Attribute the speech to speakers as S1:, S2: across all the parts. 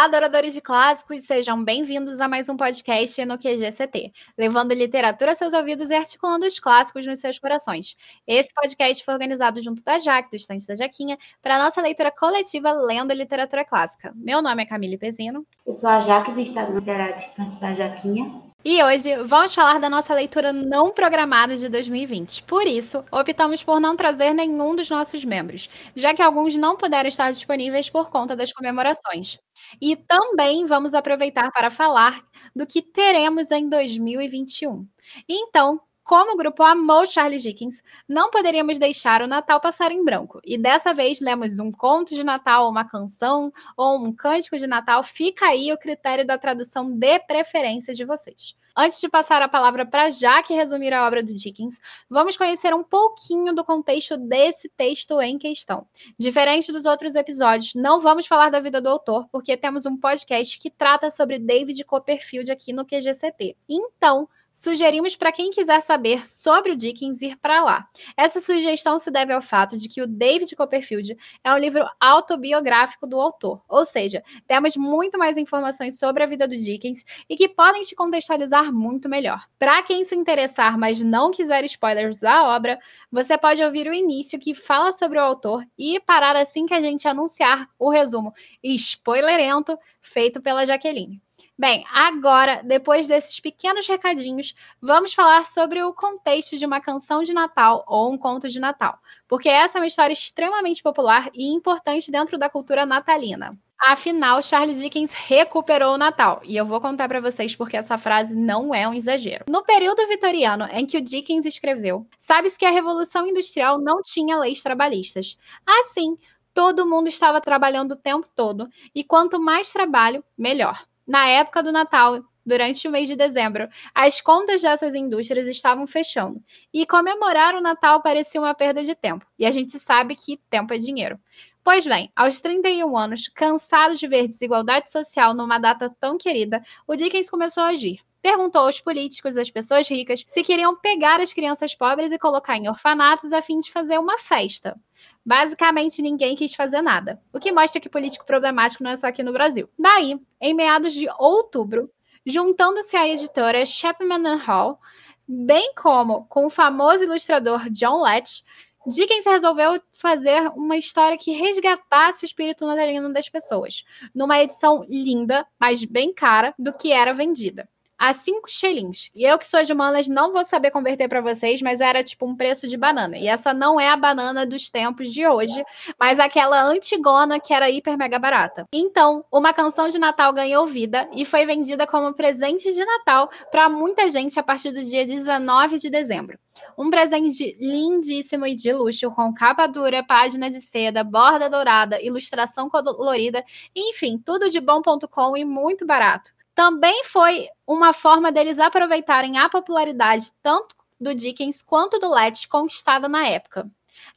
S1: Olá, adoradores de clássicos, sejam bem-vindos a mais um podcast no QGCT, levando literatura aos seus ouvidos e articulando os clássicos nos seus corações. Esse podcast foi organizado junto da Jaque, do estante da Jaquinha, para a nossa leitura coletiva Lendo Literatura Clássica. Meu nome é Camille Pezino.
S2: Eu sou a Jaque, do estado literário estante da Jaquinha.
S1: E hoje vamos falar da nossa leitura não programada de 2020. Por isso, optamos por não trazer nenhum dos nossos membros, já que alguns não puderam estar disponíveis por conta das comemorações. E também vamos aproveitar para falar do que teremos em 2021. Então, como o grupo amou Charles Dickens, não poderíamos deixar o Natal passar em branco. E dessa vez lemos um conto de Natal, uma canção ou um cântico de Natal. Fica aí o critério da tradução de preferência de vocês. Antes de passar a palavra para Jaque resumir a obra do Dickens, vamos conhecer um pouquinho do contexto desse texto em questão. Diferente dos outros episódios, não vamos falar da vida do autor, porque temos um podcast que trata sobre David Copperfield aqui no QGCT. Então, Sugerimos para quem quiser saber sobre o Dickens ir para lá. Essa sugestão se deve ao fato de que o David Copperfield é um livro autobiográfico do autor, ou seja, temos muito mais informações sobre a vida do Dickens e que podem te contextualizar muito melhor. Para quem se interessar, mas não quiser spoilers da obra, você pode ouvir o início que fala sobre o autor e parar assim que a gente anunciar o resumo spoilerento feito pela Jaqueline. Bem, agora, depois desses pequenos recadinhos, vamos falar sobre o contexto de uma canção de Natal ou um conto de Natal, porque essa é uma história extremamente popular e importante dentro da cultura natalina. Afinal, Charles Dickens recuperou o Natal, e eu vou contar para vocês porque essa frase não é um exagero. No período vitoriano em que o Dickens escreveu, sabe-se que a Revolução Industrial não tinha leis trabalhistas. Assim, todo mundo estava trabalhando o tempo todo, e quanto mais trabalho, melhor na época do Natal, durante o mês de dezembro, as contas dessas indústrias estavam fechando. E comemorar o Natal parecia uma perda de tempo. E a gente sabe que tempo é dinheiro. Pois bem, aos 31 anos, cansado de ver desigualdade social numa data tão querida, o Dickens começou a agir. Perguntou aos políticos, às pessoas ricas, se queriam pegar as crianças pobres e colocar em orfanatos a fim de fazer uma festa. Basicamente, ninguém quis fazer nada, o que mostra que político problemático não é só aqui no Brasil. Daí, em meados de outubro, juntando-se à editora Chapman Hall, bem como com o famoso ilustrador John Letch, Dickens resolveu fazer uma história que resgatasse o espírito natalino das pessoas, numa edição linda, mas bem cara, do que era vendida a 5 shillings. E eu que sou de humanas não vou saber converter para vocês, mas era tipo um preço de banana. E essa não é a banana dos tempos de hoje, mas aquela antigona que era hiper mega barata. Então, uma canção de Natal ganhou vida e foi vendida como presente de Natal para muita gente a partir do dia 19 de dezembro. Um presente lindíssimo e de luxo, com capa dura, página de seda, borda dourada, ilustração colorida, enfim, tudo de bom.com e muito barato também foi uma forma deles aproveitarem a popularidade tanto do Dickens quanto do Letch conquistada na época.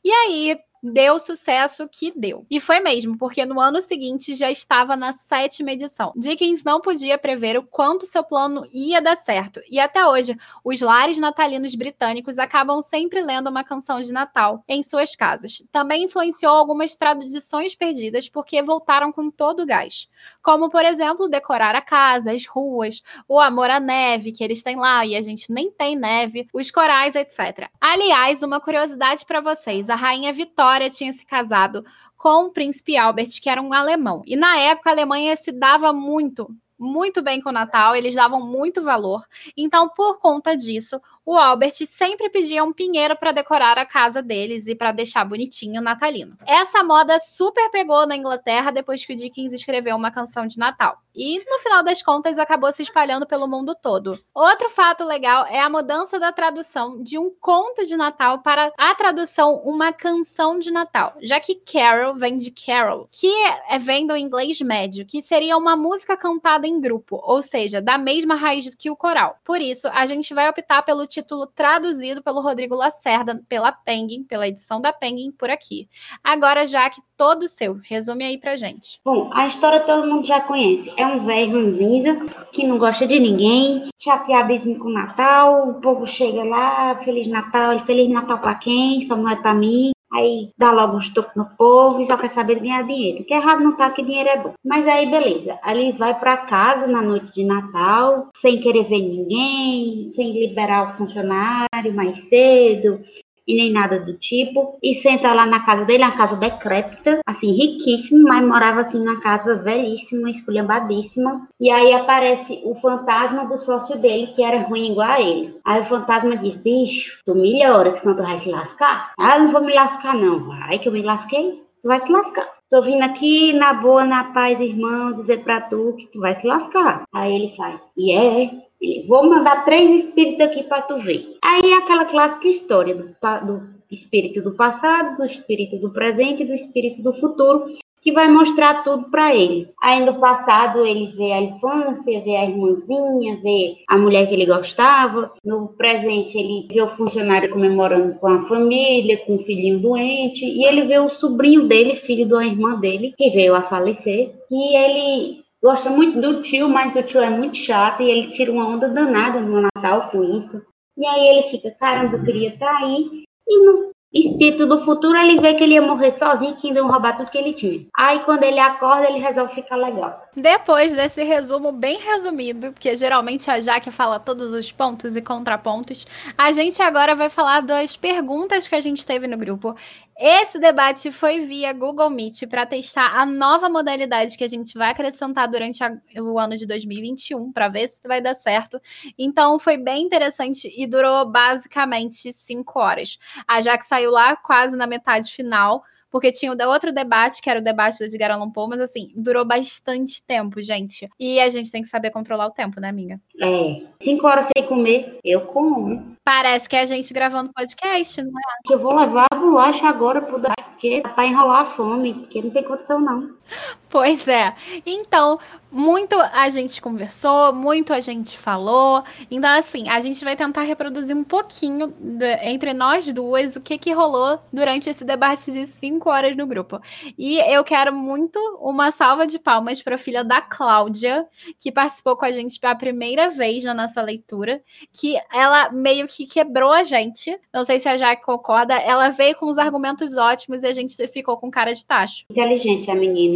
S1: E aí, deu o sucesso que deu. E foi mesmo, porque no ano seguinte já estava na sétima edição. Dickens não podia prever o quanto seu plano ia dar certo. E até hoje, os lares natalinos britânicos acabam sempre lendo uma canção de Natal em suas casas. Também influenciou algumas tradições perdidas porque voltaram com todo o gás. Como, por exemplo, decorar a casa, as ruas, o amor à neve que eles têm lá e a gente nem tem neve, os corais, etc. Aliás, uma curiosidade para vocês: a rainha Vitória tinha se casado com o príncipe Albert, que era um alemão. E na época a Alemanha se dava muito, muito bem com o Natal, eles davam muito valor. Então, por conta disso, o Albert sempre pedia um pinheiro para decorar a casa deles e para deixar bonitinho o natalino. Essa moda super pegou na Inglaterra depois que o Dickens escreveu uma canção de Natal. E no final das contas acabou se espalhando pelo mundo todo. Outro fato legal é a mudança da tradução de um conto de Natal para a tradução uma canção de Natal, já que Carol vem de Carol, que é vem do inglês médio, que seria uma música cantada em grupo, ou seja, da mesma raiz que o coral. Por isso, a gente vai optar pelo título traduzido pelo Rodrigo Lacerda, pela Penguin, pela edição da Penguin, por aqui. Agora, Jaque, todo seu. Resume aí pra gente.
S2: Bom, a história todo mundo já conhece. É um velho ranzinza que não gosta de ninguém, chateadíssimo com o Natal, o povo chega lá, Feliz Natal, Feliz Natal pra quem? Só não é pra mim. Aí dá logo um estoque no povo e só quer saber ganhar dinheiro. Que errado não tá que dinheiro é bom. Mas aí, beleza. Ali vai para casa na noite de Natal, sem querer ver ninguém, sem liberar o funcionário mais cedo, e nem nada do tipo. E senta lá na casa dele, uma casa decrépita, assim, riquíssima, mas morava assim na casa velhíssima, esculhambadíssima. E aí aparece o fantasma do sócio dele, que era ruim igual a ele. Aí o fantasma diz: bicho, tu melhora, que senão tu vai se lascar. Ah, eu não vou me lascar, não. Vai que eu me lasquei. Tu vai se lascar. Tô vindo aqui na boa, na paz, irmão, dizer pra tu que tu vai se lascar. Aí ele faz, e é, vou mandar três espíritos aqui para tu ver. Aí é aquela clássica história do, do espírito do passado, do espírito do presente e do espírito do futuro, que vai mostrar tudo para ele. Aí no passado ele vê a infância, vê a irmãzinha, vê a mulher que ele gostava. No presente ele vê o funcionário comemorando com a família, com o filhinho doente, e ele vê o sobrinho dele, filho uma irmã dele, que veio a falecer, e ele gosta muito do tio, mas o tio é muito chato e ele tira uma onda danada no Natal com isso. E aí ele fica, caramba, eu queria estar tá aí. E no espírito do futuro, ele vê que ele ia morrer sozinho, que iam roubar tudo que ele tinha. Aí quando ele acorda, ele resolve ficar legal.
S1: Depois desse resumo bem resumido, porque geralmente a Jaque fala todos os pontos e contrapontos, a gente agora vai falar das perguntas que a gente teve no grupo. Esse debate foi via Google Meet para testar a nova modalidade que a gente vai acrescentar durante a, o ano de 2021 para ver se vai dar certo. Então foi bem interessante e durou basicamente cinco horas. A Jaque saiu lá quase na metade final porque tinha o outro debate, que era o debate do Edgar Allan Poe, mas assim, durou bastante tempo, gente. E a gente tem que saber controlar o tempo, né, amiga?
S2: É. Cinco horas sem comer, eu como.
S1: Parece que é a gente gravando podcast, não é?
S2: Eu vou levar a bolacha agora pro porque é para enrolar a fome, porque não tem condição não.
S1: Pois é. Então, muito a gente conversou, muito a gente falou. Então, assim, a gente vai tentar reproduzir um pouquinho de, entre nós duas o que, que rolou durante esse debate de cinco horas no grupo. E eu quero muito uma salva de palmas para a filha da Cláudia, que participou com a gente pela primeira vez na nossa leitura, que ela meio que quebrou a gente. Não sei se a Jaque concorda. Ela veio com os argumentos ótimos e a gente ficou com cara de tacho.
S2: Inteligente a menina.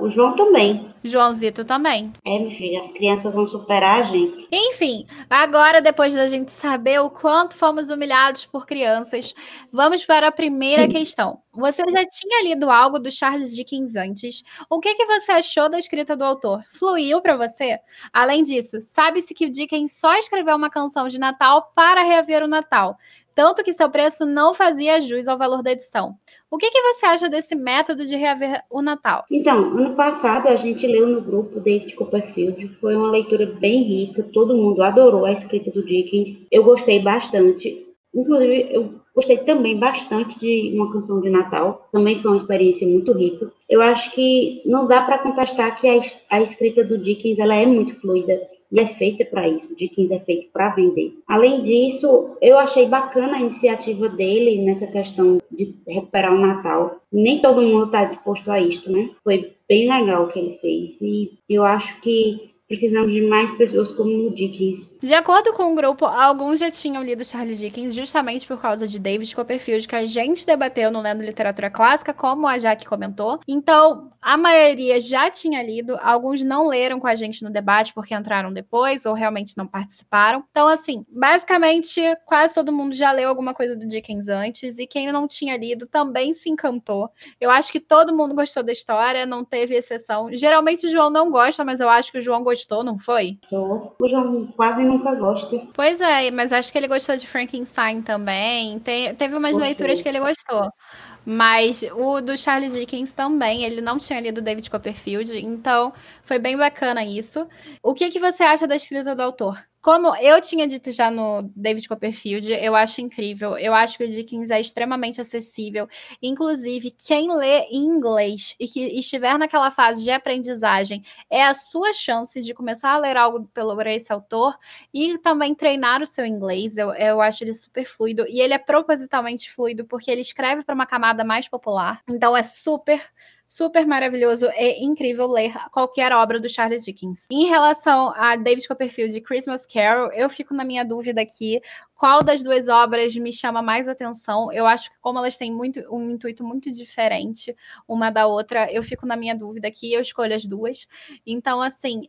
S2: O João também.
S1: Joãozito também.
S2: É, meu filho, as crianças vão superar a gente.
S1: Enfim, agora, depois da gente saber o quanto fomos humilhados por crianças, vamos para a primeira questão. Você já tinha lido algo do Charles Dickens antes? O que, que você achou da escrita do autor? Fluiu para você? Além disso, sabe-se que o Dickens só escreveu uma canção de Natal para reaver o Natal, tanto que seu preço não fazia jus ao valor da edição. O que, que você acha desse método de reaver o Natal?
S2: Então, ano passado a gente leu no grupo David Copperfield, foi uma leitura bem rica, todo mundo adorou a escrita do Dickens, eu gostei bastante. Inclusive, eu gostei também bastante de uma canção de Natal. Também foi uma experiência muito rica. Eu acho que não dá para contestar que a, a, escrita do Dickens ela é muito fluida e é feita para isso. O Dickens é feito para vender. Além disso, eu achei bacana a iniciativa dele nessa questão de recuperar o Natal. Nem todo mundo está disposto a isto, né? Foi bem legal o que ele fez. E eu acho que Precisamos de mais pessoas como o Dickens.
S1: De acordo com o grupo, alguns já tinham lido Charles Dickens justamente por causa de David Copperfield, que a gente debateu no Lendo Literatura Clássica, como a Jaque comentou. Então, a maioria já tinha lido, alguns não leram com a gente no debate porque entraram depois ou realmente não participaram. Então, assim, basicamente, quase todo mundo já leu alguma coisa do Dickens antes e quem não tinha lido também se encantou. Eu acho que todo mundo gostou da história, não teve exceção. Geralmente o João não gosta, mas eu acho que o João gostou gostou, não foi?
S2: O João quase nunca gosta.
S1: Pois é, mas acho que ele gostou de Frankenstein também. Tem, teve umas Gostei. leituras que ele gostou. Mas o do Charles Dickens também, ele não tinha lido David Copperfield, então foi bem bacana isso. O que, que você acha da escrita do autor? Como eu tinha dito já no David Copperfield, eu acho incrível. Eu acho que o Dickens é extremamente acessível. Inclusive, quem lê em inglês e que estiver naquela fase de aprendizagem, é a sua chance de começar a ler algo pelo esse autor e também treinar o seu inglês. Eu, eu acho ele super fluido. E ele é propositalmente fluido porque ele escreve para uma camada mais popular. Então é super super maravilhoso e incrível ler qualquer obra do Charles Dickens. Em relação a David Copperfield e Christmas Carol, eu fico na minha dúvida aqui qual das duas obras me chama mais atenção. Eu acho que como elas têm muito um intuito muito diferente uma da outra, eu fico na minha dúvida aqui, eu escolho as duas. Então, assim,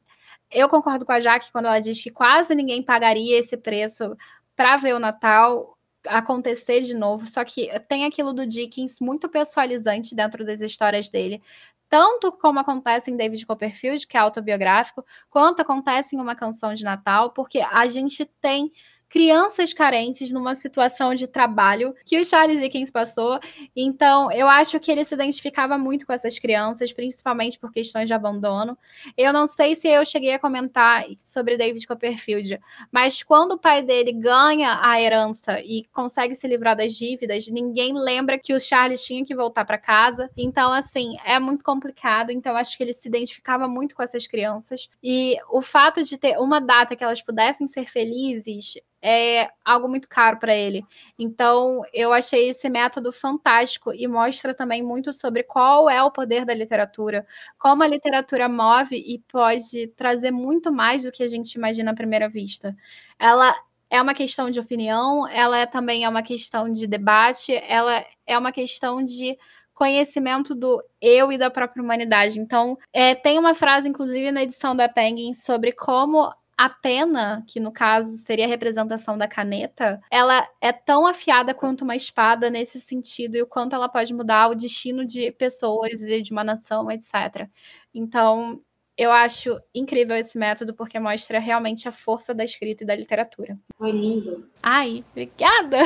S1: eu concordo com a Jaque quando ela diz que quase ninguém pagaria esse preço para ver o Natal acontecer de novo. Só que tem aquilo do Dickens muito pessoalizante dentro das histórias dele. Tanto como acontece em David Copperfield, que é autobiográfico, quanto acontece em uma canção de Natal, porque a gente tem crianças carentes numa situação de trabalho que o Charles Dickens passou. Então, eu acho que ele se identificava muito com essas crianças, principalmente por questões de abandono. Eu não sei se eu cheguei a comentar sobre David Copperfield, mas quando o pai dele ganha a herança e consegue se livrar das dívidas, ninguém lembra que o Charles tinha que voltar para casa. Então, assim, é muito complicado. Então, acho que ele se identificava muito com essas crianças. E o fato de ter uma data que elas pudessem ser felizes é algo muito caro para ele. Então, eu achei esse método fantástico e mostra também muito sobre qual é o poder da literatura, como a literatura move e pode trazer muito mais do que a gente imagina à primeira vista. Ela é uma questão de opinião, ela é, também é uma questão de debate, ela é uma questão de conhecimento do eu e da própria humanidade. Então, é, tem uma frase, inclusive, na edição da Penguin, sobre como a pena, que no caso seria a representação da caneta, ela é tão afiada quanto uma espada nesse sentido e o quanto ela pode mudar o destino de pessoas e de uma nação, etc. Então, eu acho incrível esse método porque mostra realmente a força da escrita e da literatura.
S2: Foi lindo.
S1: Ai, obrigada.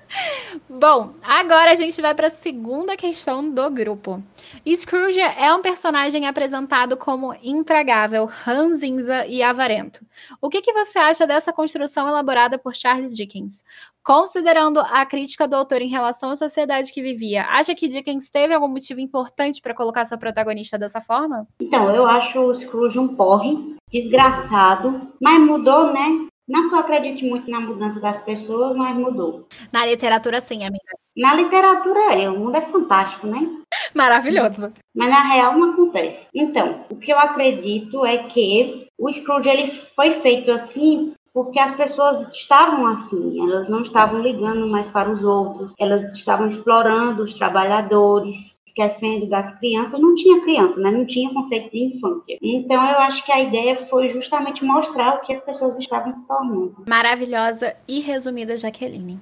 S1: Bom, agora a gente vai para a segunda questão do grupo. Scrooge é um personagem apresentado como intragável, ranzinza e avarento. O que, que você acha dessa construção elaborada por Charles Dickens? Considerando a crítica do autor em relação à sociedade que vivia, acha que Dickens teve algum motivo importante para colocar seu protagonista dessa forma?
S2: Então, eu acho o Scrooge um porre, desgraçado, mas mudou, né? Não que eu acredite muito na mudança das pessoas, mas mudou.
S1: Na literatura, sim, amiga.
S2: Na literatura, é. O mundo é fantástico, né?
S1: Maravilhoso.
S2: Mas na real não acontece. Então, o que eu acredito é que o Scrooge ele foi feito assim porque as pessoas estavam assim, elas não estavam ligando mais para os outros, elas estavam explorando os trabalhadores, esquecendo das crianças. Não tinha criança, né? Não tinha conceito de infância. Então eu acho que a ideia foi justamente mostrar o que as pessoas estavam se tornando.
S1: Maravilhosa e resumida, Jaqueline.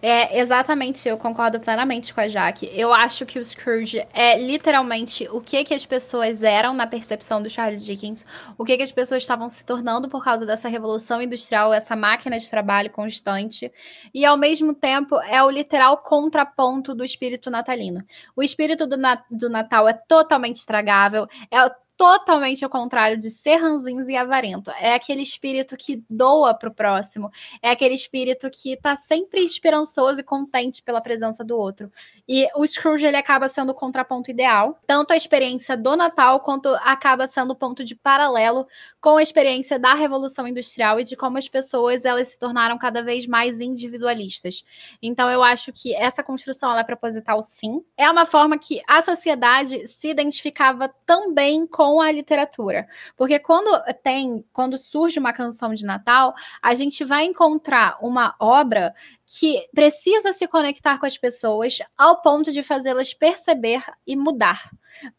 S1: É, exatamente, eu concordo plenamente com a Jaque. Eu acho que o Scrooge é literalmente o que, que as pessoas eram na percepção do Charles Dickens, o que, que as pessoas estavam se tornando por causa dessa revolução industrial, essa máquina de trabalho constante, e ao mesmo tempo é o literal contraponto do espírito natalino. O espírito do, na do Natal é totalmente estragável, é totalmente ao contrário de ser e avarento. É aquele espírito que doa para o próximo, é aquele espírito que está sempre esperançoso e contente pela presença do outro. E o Scrooge ele acaba sendo o contraponto ideal, tanto a experiência do Natal quanto acaba sendo o ponto de paralelo com a experiência da Revolução Industrial e de como as pessoas elas se tornaram cada vez mais individualistas. Então eu acho que essa construção é proposital sim. É uma forma que a sociedade se identificava também com a literatura. Porque quando tem, quando surge uma canção de Natal, a gente vai encontrar uma obra que precisa se conectar com as pessoas ao ponto de fazê-las perceber e mudar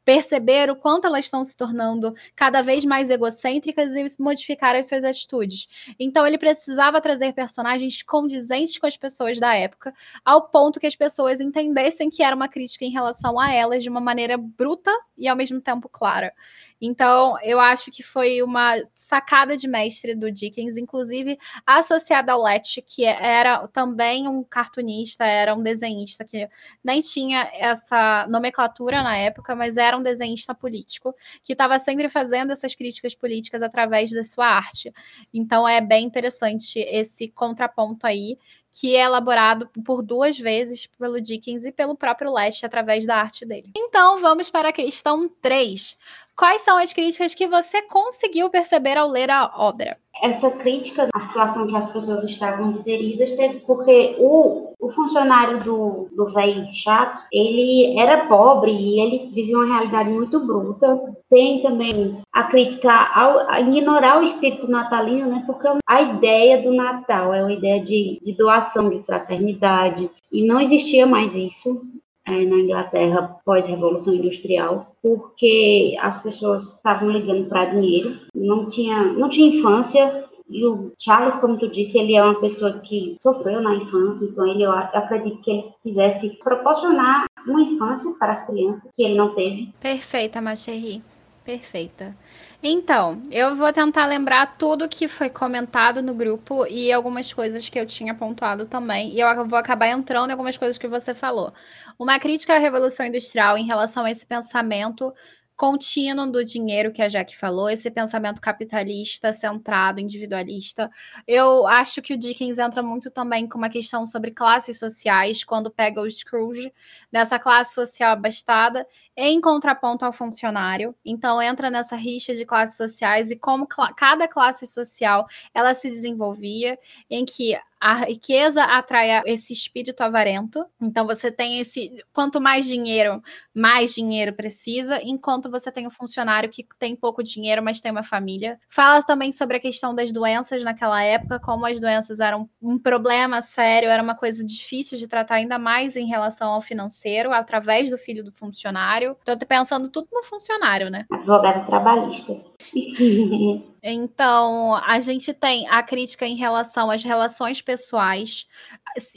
S1: perceber o quanto elas estão se tornando cada vez mais egocêntricas e modificar as suas atitudes. Então ele precisava trazer personagens condizentes com as pessoas da época, ao ponto que as pessoas entendessem que era uma crítica em relação a elas de uma maneira bruta e ao mesmo tempo clara. Então, eu acho que foi uma sacada de mestre do Dickens, inclusive associada ao Letch, que era também um cartunista, era um desenhista que nem tinha essa nomenclatura na época, mas era um desenhista político que estava sempre fazendo essas críticas políticas através da sua arte. Então é bem interessante esse contraponto aí que é elaborado por duas vezes pelo Dickens e pelo próprio Leste através da arte dele. Então vamos para a questão 3. Quais são as críticas que você conseguiu perceber ao ler a obra?
S2: Essa crítica à situação que as pessoas estavam inseridas teve porque o o funcionário do, do velho chato, ele era pobre e ele vivia uma realidade muito bruta. Tem também a crítica ao a ignorar o espírito natalino, né? Porque a ideia do Natal é uma ideia de, de doação, de fraternidade, e não existia mais isso é, na Inglaterra pós-revolução industrial, porque as pessoas estavam ligando para dinheiro, não tinha, não tinha infância, e o Charles, como tu disse, ele é uma pessoa que sofreu na infância, então ele, eu acredito que ele quisesse proporcionar uma infância para as crianças que ele não teve.
S1: Perfeita, Macherry. Perfeita. Então, eu vou tentar lembrar tudo que foi comentado no grupo e algumas coisas que eu tinha pontuado também. E eu vou acabar entrando em algumas coisas que você falou. Uma crítica à Revolução Industrial em relação a esse pensamento contínuo do dinheiro que a Jack falou, esse pensamento capitalista, centrado, individualista. Eu acho que o Dickens entra muito também com uma questão sobre classes sociais, quando pega o Scrooge dessa classe social abastada em contraponto ao funcionário. Então entra nessa rixa de classes sociais e como cl cada classe social ela se desenvolvia, em que a riqueza atrai esse espírito avarento. Então você tem esse. Quanto mais dinheiro, mais dinheiro precisa, enquanto você tem o um funcionário que tem pouco dinheiro, mas tem uma família. Fala também sobre a questão das doenças naquela época, como as doenças eram um problema sério, era uma coisa difícil de tratar, ainda mais em relação ao financeiro, através do filho do funcionário. Tô pensando tudo no funcionário, né?
S2: Advogado trabalhista.
S1: Então, a gente tem a crítica em relação às relações pessoais.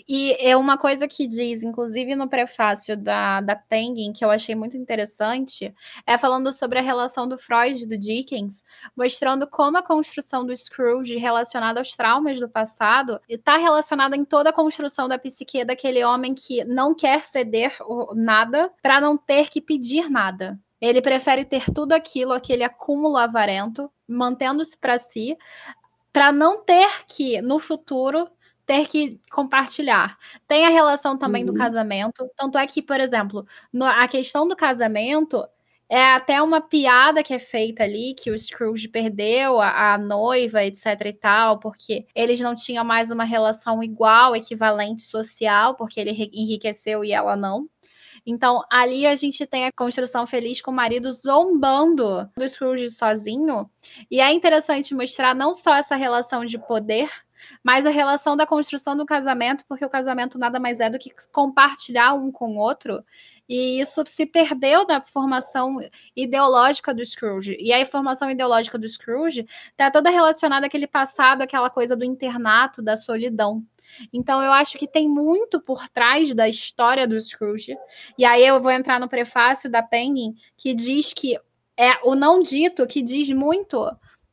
S1: E é uma coisa que diz, inclusive no prefácio da, da Penguin, que eu achei muito interessante, é falando sobre a relação do Freud e do Dickens, mostrando como a construção do Scrooge relacionada aos traumas do passado está relacionada em toda a construção da psique daquele homem que não quer ceder nada para não ter que pedir nada. Ele prefere ter tudo aquilo, aquele acúmulo avarento, mantendo-se para si, para não ter que, no futuro, ter que compartilhar. Tem a relação também uhum. do casamento. Tanto é que, por exemplo, no, a questão do casamento é até uma piada que é feita ali, que o Scrooge perdeu a, a, noiva, etc e tal, porque eles não tinham mais uma relação igual, equivalente social, porque ele enriqueceu e ela não. Então, ali a gente tem a construção feliz com o marido zombando do Scrooge sozinho. E é interessante mostrar não só essa relação de poder, mas a relação da construção do casamento, porque o casamento nada mais é do que compartilhar um com o outro. E isso se perdeu na formação ideológica do Scrooge. E a formação ideológica do Scrooge está toda relacionada àquele passado, aquela coisa do internato, da solidão. Então eu acho que tem muito por trás da história do Scrooge. E aí eu vou entrar no prefácio da Penguin, que diz que é o não dito que diz muito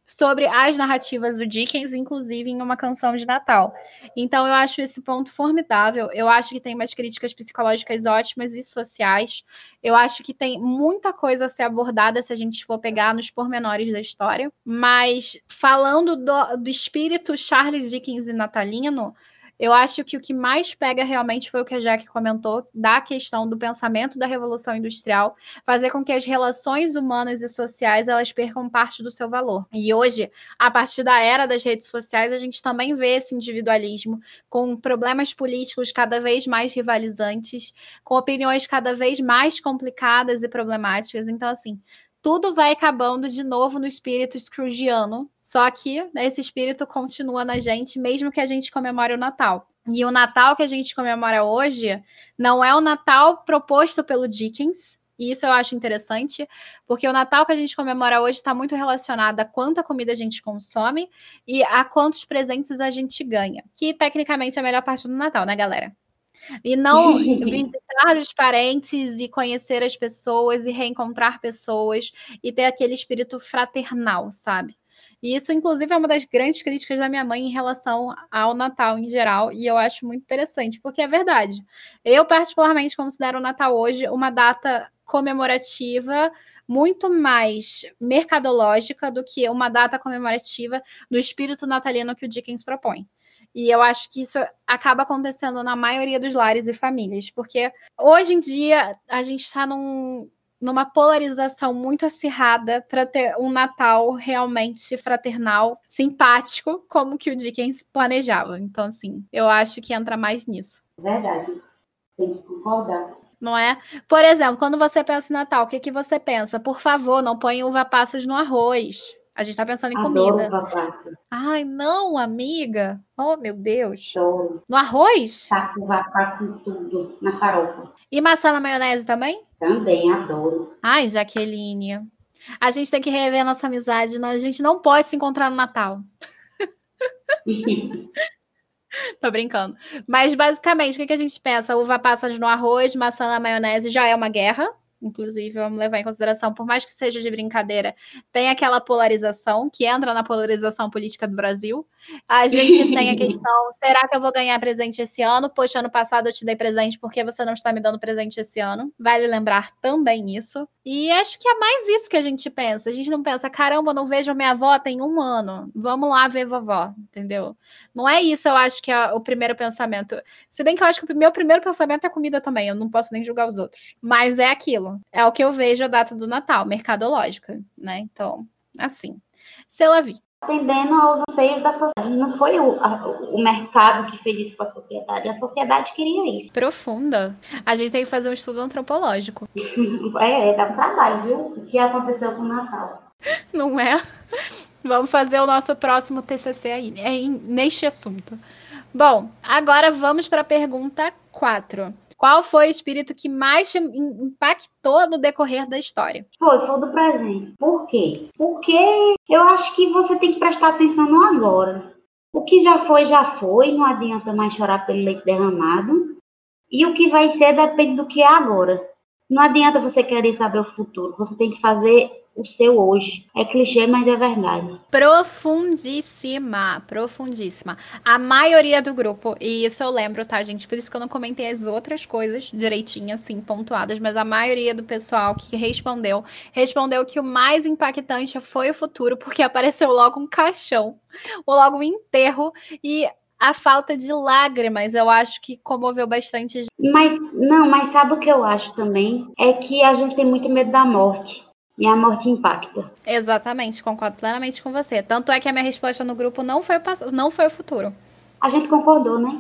S1: sobre as narrativas do Dickens, inclusive em uma canção de Natal. Então eu acho esse ponto formidável. Eu acho que tem umas críticas psicológicas ótimas e sociais. Eu acho que tem muita coisa a ser abordada se a gente for pegar nos pormenores da história. Mas falando do, do espírito Charles Dickens e natalino, eu acho que o que mais pega realmente foi o que a Jack comentou, da questão do pensamento da Revolução Industrial, fazer com que as relações humanas e sociais elas percam parte do seu valor. E hoje, a partir da era das redes sociais, a gente também vê esse individualismo com problemas políticos cada vez mais rivalizantes, com opiniões cada vez mais complicadas e problemáticas. Então, assim, tudo vai acabando de novo no espírito scroogiano, só que né, esse espírito continua na gente, mesmo que a gente comemore o Natal. E o Natal que a gente comemora hoje não é o Natal proposto pelo Dickens, e isso eu acho interessante, porque o Natal que a gente comemora hoje está muito relacionado a quanta comida a gente consome e a quantos presentes a gente ganha, que tecnicamente é a melhor parte do Natal, né, galera? E não visitar os parentes e conhecer as pessoas e reencontrar pessoas e ter aquele espírito fraternal, sabe? E isso, inclusive, é uma das grandes críticas da minha mãe em relação ao Natal em geral, e eu acho muito interessante, porque é verdade. Eu, particularmente, considero o Natal hoje uma data comemorativa muito mais mercadológica do que uma data comemorativa do espírito natalino que o Dickens propõe. E eu acho que isso acaba acontecendo na maioria dos lares e famílias, porque hoje em dia a gente está num, numa polarização muito acirrada para ter um Natal realmente fraternal, simpático, como que o Dickens planejava. Então, assim, eu acho que entra mais nisso.
S2: Verdade. Tem que concordar.
S1: Não é? Por exemplo, quando você pensa em Natal, o que, que você pensa? Por favor, não põe uva passas no arroz. A gente tá pensando em
S2: Adoro
S1: comida.
S2: uva passa.
S1: Ai, não, amiga. Oh, meu Deus.
S2: Adoro.
S1: No arroz?
S2: Tá com uva passa em tudo. Na farofa.
S1: E maçã na maionese também?
S2: Também adoro.
S1: Ai, Jaqueline. A gente tem que rever a nossa amizade. A gente não pode se encontrar no Natal. Tô brincando. Mas basicamente, o que, que a gente pensa? Uva passas no arroz, maçã na maionese já é uma guerra. Inclusive, vamos levar em consideração, por mais que seja de brincadeira, tem aquela polarização que entra na polarização política do Brasil. A gente tem a questão: será que eu vou ganhar presente esse ano? Poxa, ano passado eu te dei presente, por que você não está me dando presente esse ano? Vale lembrar também isso. E acho que é mais isso que a gente pensa. A gente não pensa, caramba, não vejo a minha avó tem um ano. Vamos lá ver vovó, entendeu? Não é isso, eu acho que é o primeiro pensamento. Se bem que eu acho que o meu primeiro pensamento é comida também, eu não posso nem julgar os outros. Mas é aquilo. É o que eu vejo a data do Natal, mercadológica, né? Então, assim. Sela vi.
S2: Atendendo aos anseios da sociedade. Não foi o, a- o mercado que fez isso com a sociedade. A sociedade queria isso.
S1: Profunda. A gente tem que fazer um estudo antropológico,
S2: É, dá um trabalho, viu? O que aconteceu com o Natal.
S1: não é? Vamos fazer o nosso próximo TCC aí, é neste assunto. Bom, agora vamos para a pergunta 4. Qual foi o espírito que mais te im- impactou no decorrer da história?
S2: Foi, foi o do presente. Por quê? Porque eu acho que você tem que prestar atenção no agora. O que já foi, já foi. Não adianta mais chorar pelo leite derramado. E o que vai ser depende do que é agora. Não adianta você querer saber o futuro. Você tem que fazer o seu hoje. É clichê, mas é verdade.
S1: Profundíssima, profundíssima. A maioria do grupo, e isso eu lembro, tá, gente? Por isso que eu não comentei as outras coisas direitinho, assim, pontuadas, mas a maioria do pessoal que respondeu, respondeu que o mais impactante foi o futuro, porque apareceu logo um caixão, ou logo um enterro, e a falta de lágrimas, eu acho que comoveu bastante.
S2: Mas, não, mas sabe o que eu acho também? É que a gente tem muito medo da morte. E a morte impacta.
S1: Exatamente, concordo plenamente com você. Tanto é que a minha resposta no grupo não foi o, não foi o futuro.
S2: A gente concordou, né?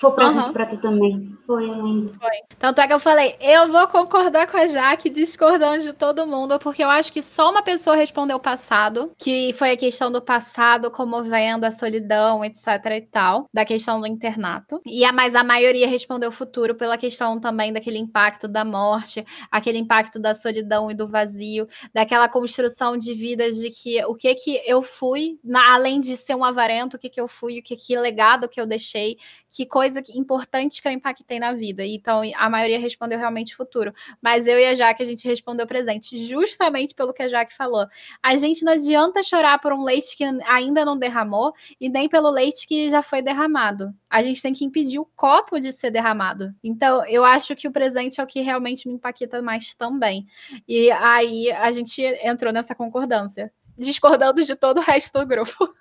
S2: Foi presente
S1: Aham.
S2: pra tu também. Foi, eu lembro.
S1: Tanto é que eu falei, eu vou concordar com a Jaque, discordando de todo mundo, porque eu acho que só uma pessoa respondeu o passado, que foi a questão do passado comovendo a solidão, etc e tal, da questão do internato. E a mais a maioria respondeu o futuro pela questão também daquele impacto da morte, aquele impacto da solidão e do vazio, daquela construção de vida de que o que que eu fui, na- além de ser um avarento, o que que eu fui, o que que legado que eu deixei, que coisa que- importante que eu impactei na vida. Então, a maioria respondeu realmente futuro. Mas eu e a Jaque, a gente respondeu presente, justamente pelo que a Jaque falou. A gente não adianta chorar por um leite que ainda não derramou e nem pelo leite que já foi derramado. A gente tem que impedir o copo de ser derramado. Então, eu acho que o presente é o que realmente me impacta mais também. E aí a gente entrou nessa concordância. Discordando de todo o resto do grupo.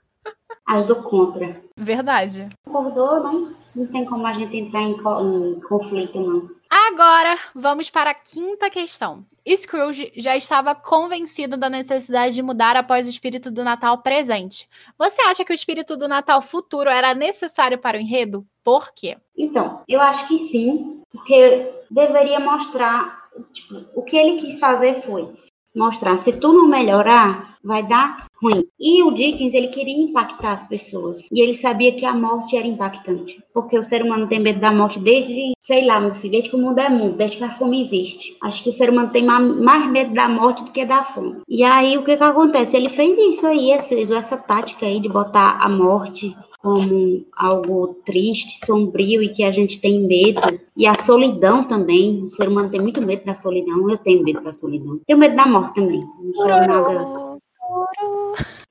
S2: As do contra.
S1: Verdade.
S2: Concordou, né? Não tem como a gente entrar em, em conflito, não.
S1: Agora, vamos para a quinta questão. Scrooge já estava convencido da necessidade de mudar após o espírito do Natal presente. Você acha que o espírito do Natal futuro era necessário para o enredo? Por quê?
S2: Então, eu acho que sim, porque deveria mostrar. Tipo, o que ele quis fazer foi mostrar: se tu não melhorar, vai dar ruim. E o Dickens, ele queria impactar as pessoas. E ele sabia que a morte era impactante. Porque o ser humano tem medo da morte desde, sei lá, meu filho, desde que o mundo é mundo, desde que a fome existe. Acho que o ser humano tem ma- mais medo da morte do que da fome. E aí, o que que acontece? Ele fez isso aí, essa, essa tática aí de botar a morte como algo triste, sombrio e que a gente tem medo. E a solidão também. O ser humano tem muito medo da solidão. Eu tenho medo da solidão. Tenho medo da morte também. Não sou nada.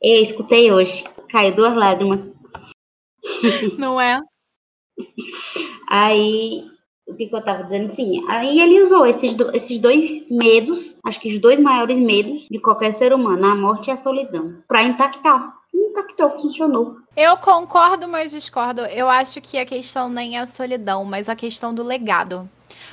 S2: Eu escutei hoje. Caiu duas lágrimas.
S1: Não é?
S2: Aí, o que, eu tava dizendo? Sim, aí ele usou esses, do- esses dois medos, acho que os dois maiores medos de qualquer ser humano, a morte e a solidão, pra impactar. Impactou, funcionou.
S1: Eu concordo, mas discordo. Eu acho que a questão nem é a solidão, mas a questão do legado.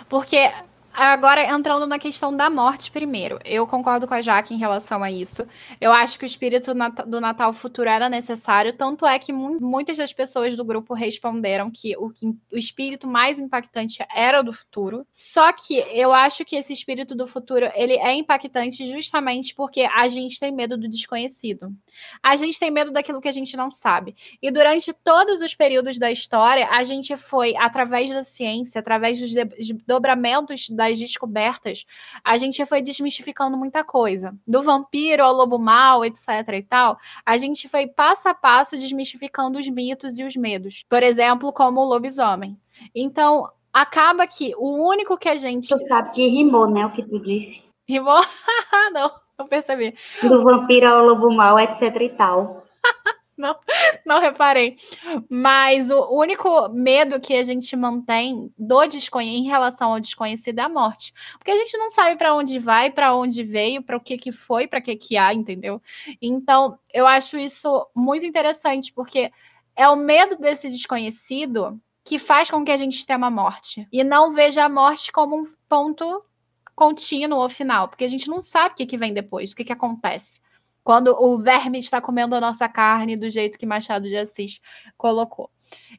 S1: Porque Agora, entrando na questão da morte primeiro. Eu concordo com a Jaque em relação a isso. Eu acho que o espírito do Natal futuro era necessário, tanto é que muitas das pessoas do grupo responderam que o, que o espírito mais impactante era do futuro. Só que eu acho que esse espírito do futuro, ele é impactante justamente porque a gente tem medo do desconhecido. A gente tem medo daquilo que a gente não sabe. E durante todos os períodos da história, a gente foi, através da ciência, através dos desdobramentos da das descobertas, a gente foi desmistificando muita coisa. Do vampiro ao lobo mau, etc e tal, a gente foi passo a passo desmistificando os mitos e os medos. Por exemplo, como o lobisomem. Então, acaba que o único que a gente.
S2: Tu sabe que rimou, né? O que tu disse.
S1: Rimou? não, não percebi.
S2: Do vampiro ao lobo mau, etc e tal.
S1: Não, não reparei. Mas o único medo que a gente mantém do desconhe em relação ao desconhecido é a morte. Porque a gente não sabe para onde vai, para onde veio, para o que, que foi, para que, que há, entendeu? Então, eu acho isso muito interessante, porque é o medo desse desconhecido que faz com que a gente tenha uma morte. E não veja a morte como um ponto contínuo ou final, porque a gente não sabe o que, que vem depois, o que, que acontece quando o verme está comendo a nossa carne do jeito que Machado de Assis colocou.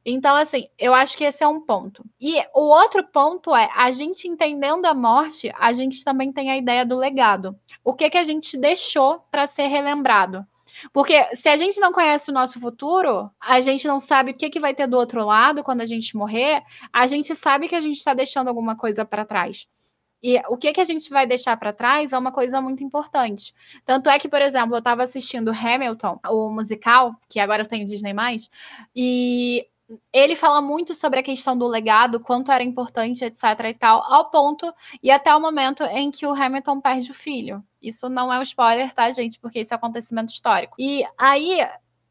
S1: Então, assim, eu acho que esse é um ponto. E o outro ponto é, a gente entendendo a morte, a gente também tem a ideia do legado. O que que a gente deixou para ser relembrado? Porque se a gente não conhece o nosso futuro, a gente não sabe o que, que vai ter do outro lado quando a gente morrer, a gente sabe que a gente está deixando alguma coisa para trás. E o que, que a gente vai deixar para trás é uma coisa muito importante. Tanto é que, por exemplo, eu estava assistindo Hamilton, o musical, que agora tem Disney, e ele fala muito sobre a questão do legado, quanto era importante, etc. e tal, ao ponto e até o momento em que o Hamilton perde o filho. Isso não é um spoiler, tá, gente? Porque isso é acontecimento histórico. E aí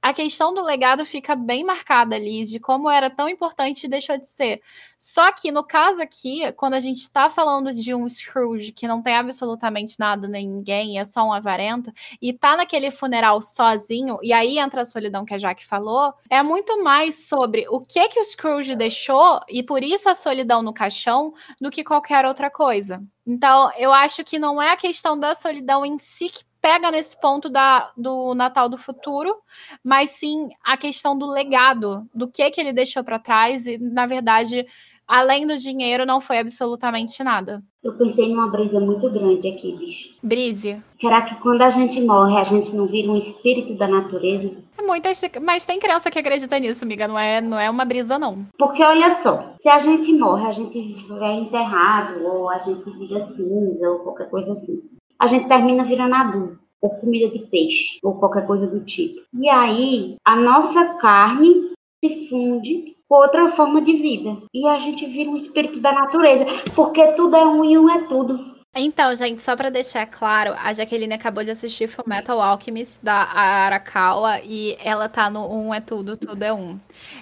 S1: a questão do legado fica bem marcada ali, de como era tão importante e deixou de ser. Só que no caso aqui, quando a gente está falando de um Scrooge que não tem absolutamente nada nem ninguém, é só um avarento, e tá naquele funeral sozinho, e aí entra a solidão que a Jaque falou, é muito mais sobre o que que o Scrooge deixou, e por isso a solidão no caixão, do que qualquer outra coisa. Então, eu acho que não é a questão da solidão em si que pega nesse ponto da, do Natal do futuro, mas sim a questão do legado, do que que ele deixou para trás e na verdade, além do dinheiro, não foi absolutamente nada.
S2: Eu pensei numa brisa muito grande aqui, bicho.
S1: Brise.
S2: Será que quando a gente morre, a gente não vira um espírito da natureza?
S1: Muitas, mas tem criança que acredita nisso, amiga. Não é, não é uma brisa, não.
S2: Porque olha só, se a gente morre, a gente é enterrado, ou a gente vira cinza, ou qualquer coisa assim a gente termina virando adulto, ou comida de peixe, ou qualquer coisa do tipo. E aí, a nossa carne se funde com outra forma de vida. E a gente vira um espírito da natureza, porque tudo é um e um é tudo.
S1: Então, gente, só para deixar claro, a Jaqueline acabou de assistir Full Metal Alchemist da Arakawa e ela tá no Um é Tudo, Tudo é Um.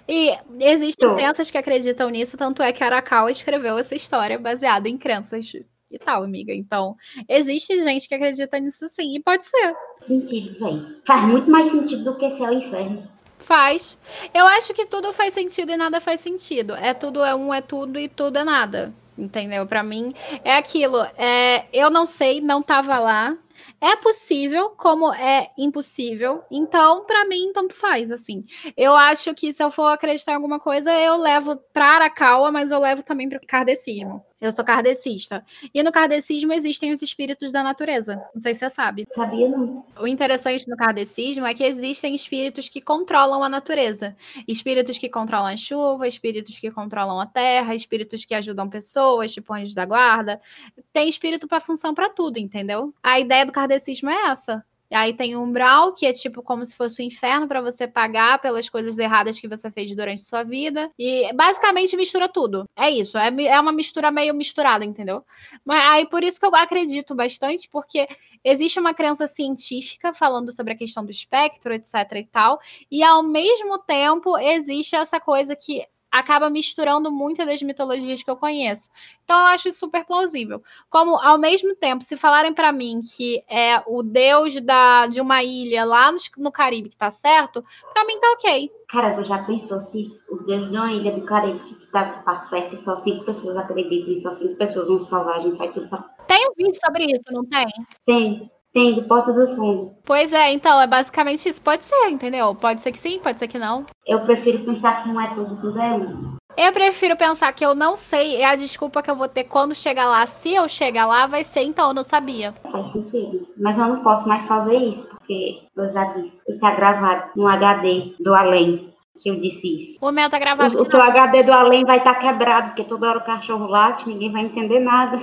S1: E existem crianças que acreditam nisso, tanto é que a Arakawa escreveu essa história baseada em crenças e tal, amiga. Então, existe gente que acredita nisso sim, e pode ser.
S2: Sentido, velho. Faz muito mais sentido do que céu e inferno.
S1: Faz. Eu acho que tudo faz sentido e nada faz sentido. É tudo é um, é tudo e tudo é nada. Entendeu? Para mim é aquilo. É, eu não sei, não tava lá. É possível, como é impossível. Então, para mim, tanto faz, assim. Eu acho que se eu for acreditar em alguma coisa, eu levo para Arakawa, mas eu levo também para o kardecismo. Eu sou kardecista. E no kardecismo existem os espíritos da natureza. Não sei se você sabe.
S2: Sabia não.
S1: O interessante no kardecismo é que existem espíritos que controlam a natureza. Espíritos que controlam a chuva, espíritos que controlam a terra, espíritos que ajudam pessoas, tipo anjos da guarda. Tem espírito para função para tudo, entendeu? A ideia do kardecismo é essa. Aí tem o umbral, que é tipo como se fosse o um inferno para você pagar pelas coisas erradas que você fez durante sua vida. E basicamente mistura tudo. É isso. É, é uma mistura meio misturada, entendeu? Mas aí por isso que eu acredito bastante, porque existe uma crença científica falando sobre a questão do espectro, etc e tal. E ao mesmo tempo existe essa coisa que acaba misturando muitas das mitologias que eu conheço. Então eu acho super plausível. Como ao mesmo tempo, se falarem para mim que é o deus da, de uma ilha lá no, no Caribe que tá certo, para mim tá ok.
S2: Cara, já pensou se o deus de uma ilha do Caribe que tá, tá certo e só cinco pessoas acreditam e só cinco pessoas vão salvar, a gente vai tudo pra...
S1: Tem um vídeo sobre isso, não tem?
S2: Tem. Tem, do Porta do Fundo.
S1: Pois é, então, é basicamente isso. Pode ser, entendeu? Pode ser que sim, pode ser que não.
S2: Eu prefiro pensar que não é tudo, tudo é um.
S1: Eu prefiro pensar que eu não sei, é a desculpa que eu vou ter quando chegar lá. Se eu chegar lá, vai ser, então, eu não sabia.
S2: Faz sentido. Mas eu não posso mais fazer isso, porque eu já disse. E tá gravado no HD do além que eu disse isso.
S1: O meu tá gravado.
S2: O, o teu HD do além vai estar tá quebrado, porque toda hora o cachorro late, ninguém vai entender nada.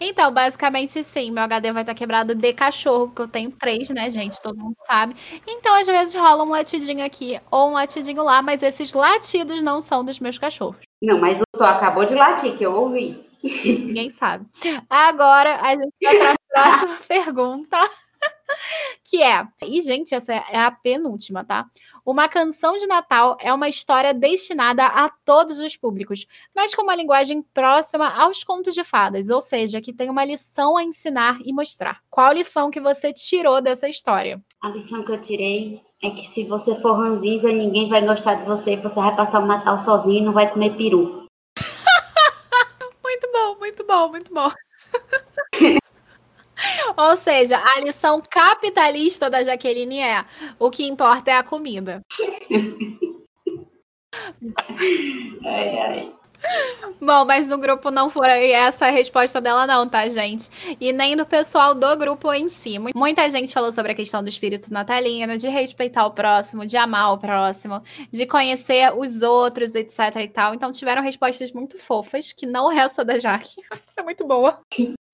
S1: Então, basicamente sim, meu HD vai estar tá quebrado de cachorro, porque eu tenho três, né, gente? Todo mundo sabe. Então, às vezes rola um latidinho aqui ou um latidinho lá, mas esses latidos não são dos meus cachorros.
S2: Não, mas o Tô acabou de latir, que eu ouvi.
S1: Ninguém sabe. Agora, a gente vai para a próxima pergunta. que é, e gente, essa é a penúltima, tá? Uma canção de Natal é uma história destinada a todos os públicos, mas com uma linguagem próxima aos contos de fadas, ou seja, que tem uma lição a ensinar e mostrar. Qual lição que você tirou dessa história?
S2: A lição que eu tirei é que se você for ranzinza, ninguém vai gostar de você, você vai passar o Natal sozinho e não vai comer peru.
S1: muito bom, muito bom, muito bom. Ou seja, a lição capitalista da Jaqueline é: o que importa é a comida.
S2: ai, ai.
S1: Bom, mas no grupo não foi essa a resposta dela, não, tá, gente? E nem do pessoal do grupo em si. Muita gente falou sobre a questão do espírito natalino, de respeitar o próximo, de amar o próximo, de conhecer os outros, etc e tal. Então tiveram respostas muito fofas, que não é essa da Jaque. é muito boa.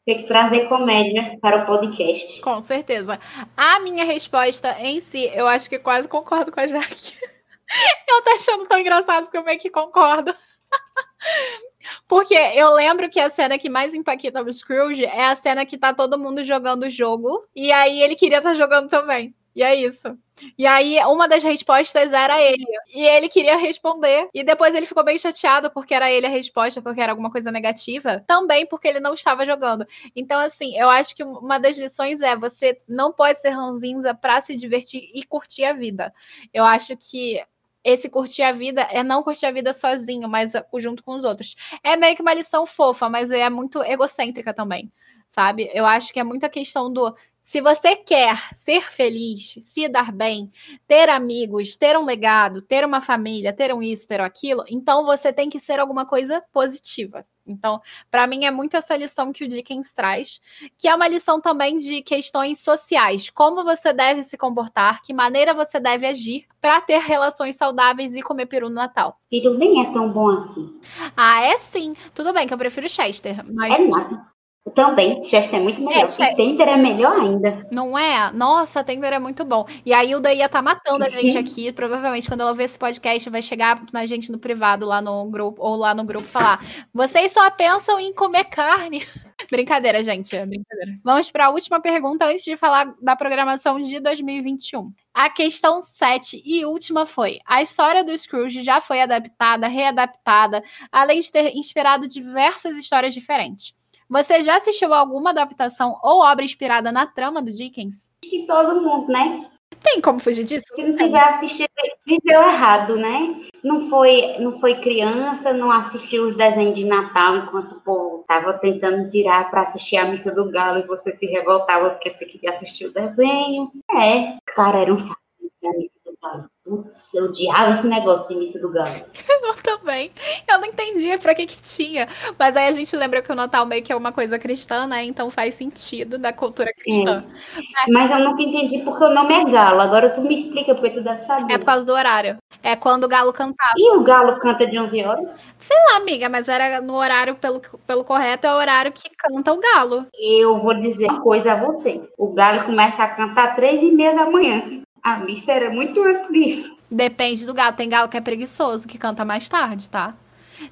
S2: Tem que trazer comédia para o podcast.
S1: Com certeza. A minha resposta em si, eu acho que quase concordo com a Jaque. eu tô achando tão engraçado porque eu meio que concordo. Porque eu lembro que a cena que mais impacta o Scrooge é a cena que tá todo mundo jogando o jogo. E aí ele queria estar tá jogando também. E é isso. E aí, uma das respostas era ele. E ele queria responder. E depois ele ficou bem chateado porque era ele a resposta, porque era alguma coisa negativa. Também porque ele não estava jogando. Então, assim, eu acho que uma das lições é você não pode ser ranzinza para se divertir e curtir a vida. Eu acho que esse curtir a vida é não curtir a vida sozinho, mas junto com os outros. É meio que uma lição fofa, mas é muito egocêntrica também, sabe? Eu acho que é muita questão do se você quer ser feliz, se dar bem, ter amigos, ter um legado, ter uma família, ter um isso, ter aquilo, então você tem que ser alguma coisa positiva. Então, para mim é muito essa lição que o Dickens traz, que é uma lição também de questões sociais, como você deve se comportar, que maneira você deve agir para ter relações saudáveis e comer peru no Natal.
S2: Peru nem é tão bom assim.
S1: Ah, é sim. Tudo bem que eu prefiro Chester, mas
S2: É nada. Também, Chester é muito melhor. É, Tender é melhor ainda.
S1: Não é? Nossa, Tender é muito bom. E a Hilda ia estar tá matando a gente aqui. Provavelmente, quando ela ver esse podcast, vai chegar na gente no privado, lá no grupo, ou lá no grupo, falar: vocês só pensam em comer carne. brincadeira, gente. É brincadeira. Vamos para a última pergunta antes de falar da programação de 2021. A questão 7 e última foi: a história do Scrooge já foi adaptada, readaptada, além de ter inspirado diversas histórias diferentes. Você já assistiu alguma adaptação ou obra inspirada na trama do Dickens?
S2: Acho que todo mundo, né?
S1: Tem como fugir disso?
S2: Se não tiver assistido, viveu errado, né? Não foi, não foi criança, não assistiu os desenhos de Natal enquanto o povo estava tentando tirar para assistir a missa do galo e você se revoltava porque você queria assistir o desenho. É, cara, era um saco a missa do galo. Putz, eu odiava esse negócio de missa do galo.
S1: eu também. Eu não entendia pra que que tinha. Mas aí a gente lembra que o Natal meio que é uma coisa cristã, né? Então faz sentido da cultura cristã.
S2: É. Mas eu nunca entendi porque o nome é galo. Agora tu me explica porque tu deve saber.
S1: É por causa do horário. É quando o galo cantava.
S2: E o galo canta de 11 horas?
S1: Sei lá, amiga, mas era no horário, pelo, pelo correto, é o horário que canta o galo.
S2: Eu vou dizer uma coisa a você. O galo começa a cantar às três e meia da manhã. A missa era muito antes disso.
S1: Depende do galo. Tem galo que é preguiçoso, que canta mais tarde, tá?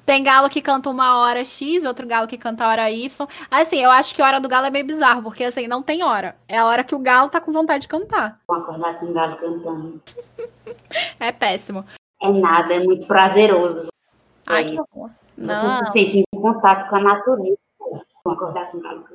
S1: Tem galo que canta uma hora X, outro galo que canta a hora Y. Assim, eu acho que a hora do galo é meio bizarro, porque assim, não tem hora. É a hora que o galo tá com vontade de cantar.
S2: Vou acordar com o galo cantando.
S1: é péssimo.
S2: É nada, é muito prazeroso.
S1: Ai, que horror. Não.
S2: Você se sente em contato com a natureza. Acordar com galo,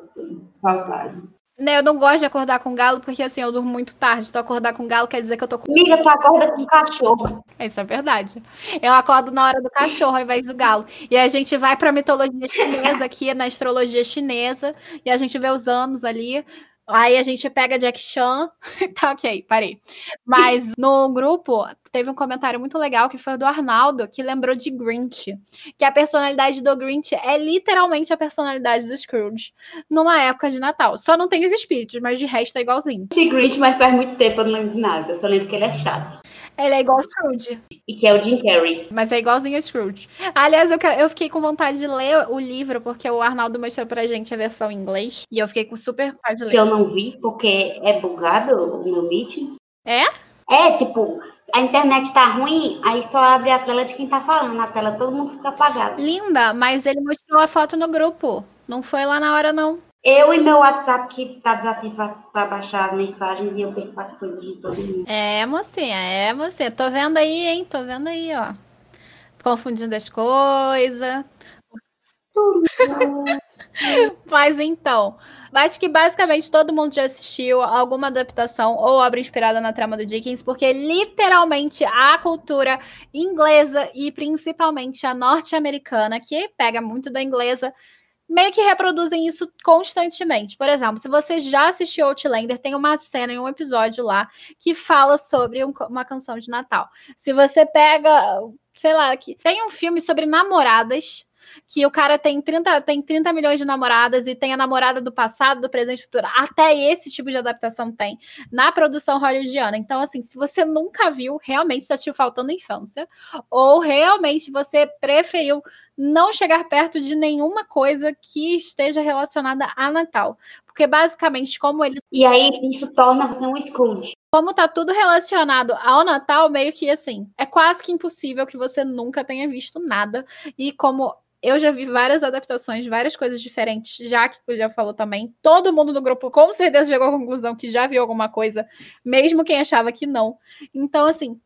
S2: saudade.
S1: Né, eu não gosto de acordar com galo, porque assim, eu durmo muito tarde. Então, acordar com galo quer dizer que eu tô com.
S2: Amiga, tu acorda com cachorro.
S1: Isso é verdade. Eu acordo na hora do cachorro ao invés do galo. E a gente vai pra mitologia chinesa aqui, na astrologia chinesa, e a gente vê os anos ali. Aí a gente pega Jack Chan. tá ok, parei. Mas no grupo teve um comentário muito legal que foi do Arnaldo, que lembrou de Grinch. Que a personalidade do Grinch é literalmente a personalidade do Scrooge numa época de Natal. Só não tem os espíritos, mas de resto é igualzinho.
S2: De Grinch, mas faz muito tempo eu não lembro de nada. Eu só lembro que ele é chato.
S1: Ele é igual o Scrooge.
S2: E que é o Jim Carrey.
S1: Mas é igualzinho o Scrooge. Aliás, eu, eu fiquei com vontade de ler o livro, porque o Arnaldo mostrou pra gente a versão em inglês. E eu fiquei com super vontade de ler.
S2: Que eu não vi, porque é bugado o meu meeting.
S1: É?
S2: É, tipo, a internet tá ruim, aí só abre a tela de quem tá falando. A tela todo mundo fica apagado.
S1: Linda, mas ele mostrou a foto no grupo. Não foi lá na hora, não.
S2: Eu e meu WhatsApp que tá desativado pra baixar as mensagens e eu perco as coisas de todo mundo.
S1: É, mocinha, é, mocinha. Tô vendo aí, hein? Tô vendo aí, ó. Confundindo as coisas. Mas então, acho que basicamente todo mundo já assistiu alguma adaptação ou obra inspirada na trama do Dickens, porque literalmente a cultura inglesa e principalmente a norte-americana, que pega muito da inglesa, meio que reproduzem isso constantemente. Por exemplo, se você já assistiu Outlander, tem uma cena em um episódio lá que fala sobre um, uma canção de Natal. Se você pega, sei lá, que tem um filme sobre namoradas que o cara tem 30, tem 30 milhões de namoradas e tem a namorada do passado, do presente e futuro. Até esse tipo de adaptação tem na produção hollywoodiana. Então, assim, se você nunca viu, realmente está te faltando infância, ou realmente você preferiu não chegar perto de nenhuma coisa que esteja relacionada a Natal. Porque basicamente, como ele.
S2: E aí, isso torna você um Scrooge.
S1: Como tá tudo relacionado ao Natal, meio que assim, é quase que impossível que você nunca tenha visto nada. E como eu já vi várias adaptações, várias coisas diferentes, já que tu já falou também. Todo mundo do grupo com certeza chegou à conclusão que já viu alguma coisa, mesmo quem achava que não. Então, assim,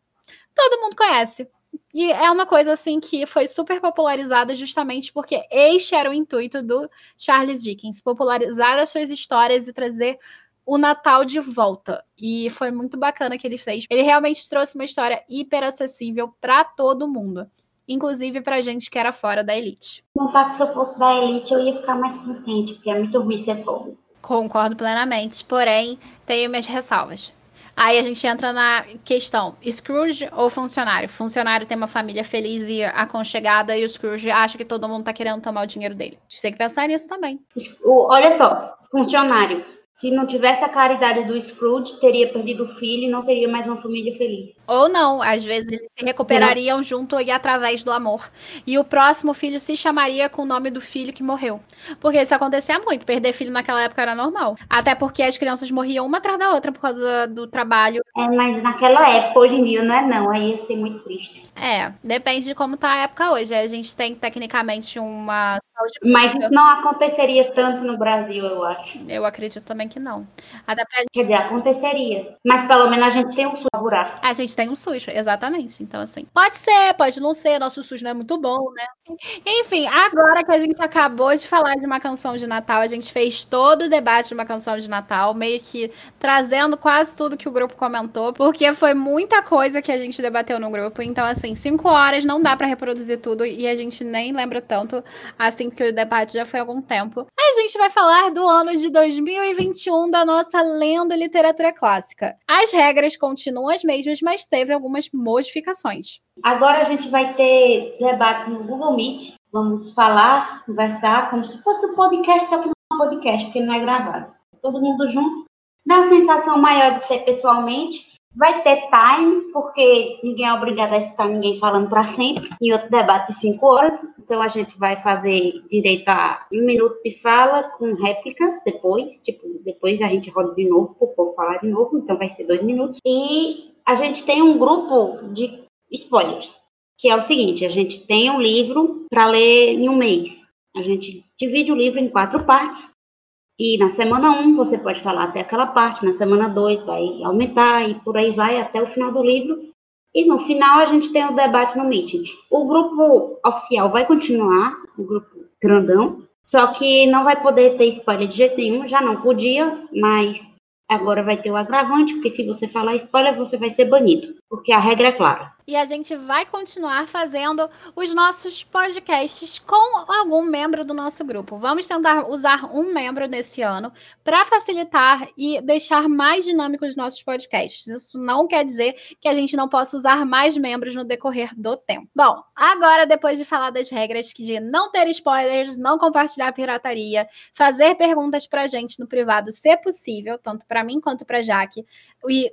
S1: todo mundo conhece. E é uma coisa assim que foi super popularizada justamente porque este era o intuito do Charles Dickens, popularizar as suas histórias e trazer o Natal de volta. E foi muito bacana que ele fez. Ele realmente trouxe uma história hiper acessível para todo mundo inclusive pra gente que era fora da elite.
S2: Não tá que se eu fosse da elite eu ia ficar mais contente, porque é muito ruim ser pobre.
S1: Concordo plenamente, porém, tenho minhas ressalvas. Aí a gente entra na questão: Scrooge ou funcionário? Funcionário tem uma família feliz e aconchegada, e o Scrooge acha que todo mundo tá querendo tomar o dinheiro dele. A gente tem que pensar nisso também.
S2: Olha só, funcionário. Se não tivesse a caridade do Scrooge, teria perdido o filho e não seria mais uma família feliz.
S1: Ou não, às vezes eles se recuperariam junto e através do amor. E o próximo filho se chamaria com o nome do filho que morreu. Porque isso acontecia muito, perder filho naquela época era normal. Até porque as crianças morriam uma atrás da outra por causa do trabalho.
S2: É, mas naquela época, hoje em dia não é não, aí ia ser muito triste.
S1: É, depende de como tá a época hoje. A gente tem tecnicamente uma
S2: Mas isso não aconteceria tanto no Brasil, eu acho.
S1: Eu acredito também que não. Até
S2: pra... Quer dizer, aconteceria. Mas pelo menos a gente tem um SUS buraco.
S1: A gente tem um SUS, exatamente. Então, assim, pode ser, pode não ser. Nosso SUS não é muito bom, né? Enfim, agora que a gente acabou de falar de uma canção de Natal, a gente fez todo o debate de uma canção de Natal, meio que trazendo quase tudo que o grupo comentou, porque foi muita coisa que a gente debateu no grupo. Então, assim, cinco horas não dá para reproduzir tudo e a gente nem lembra tanto, assim, que o debate já foi há algum tempo. A gente vai falar do ano de 2021 da nossa lenda literatura clássica. As regras continuam as mesmas, mas teve algumas modificações.
S2: Agora a gente vai ter debates no Google Meet. Vamos falar, conversar, como se fosse um podcast, só que não é um podcast, porque não é gravado. Todo mundo junto. Dá uma sensação maior de ser pessoalmente. Vai ter time, porque ninguém é obrigado a escutar ninguém falando para sempre. Em outro debate de cinco horas. Então a gente vai fazer direito a um minuto de fala com réplica depois. Tipo, depois a gente roda de novo para o povo falar de novo. Então vai ser dois minutos. E a gente tem um grupo de spoilers, que é o seguinte: a gente tem um livro para ler em um mês. A gente divide o livro em quatro partes. E na semana 1 um, você pode falar até aquela parte, na semana 2 vai aumentar e por aí vai até o final do livro. E no final a gente tem o debate no meeting. O grupo oficial vai continuar, o grupo grandão, só que não vai poder ter spoiler de jeito nenhum, já não podia, mas agora vai ter o agravante, porque se você falar spoiler, você vai ser banido, porque a regra é clara
S1: e a gente vai continuar fazendo os nossos podcasts com algum membro do nosso grupo. Vamos tentar usar um membro nesse ano para facilitar e deixar mais dinâmicos os nossos podcasts. Isso não quer dizer que a gente não possa usar mais membros no decorrer do tempo. Bom, agora depois de falar das regras de não ter spoilers, não compartilhar pirataria, fazer perguntas para a gente no privado, se possível, tanto para mim quanto para Jaque, e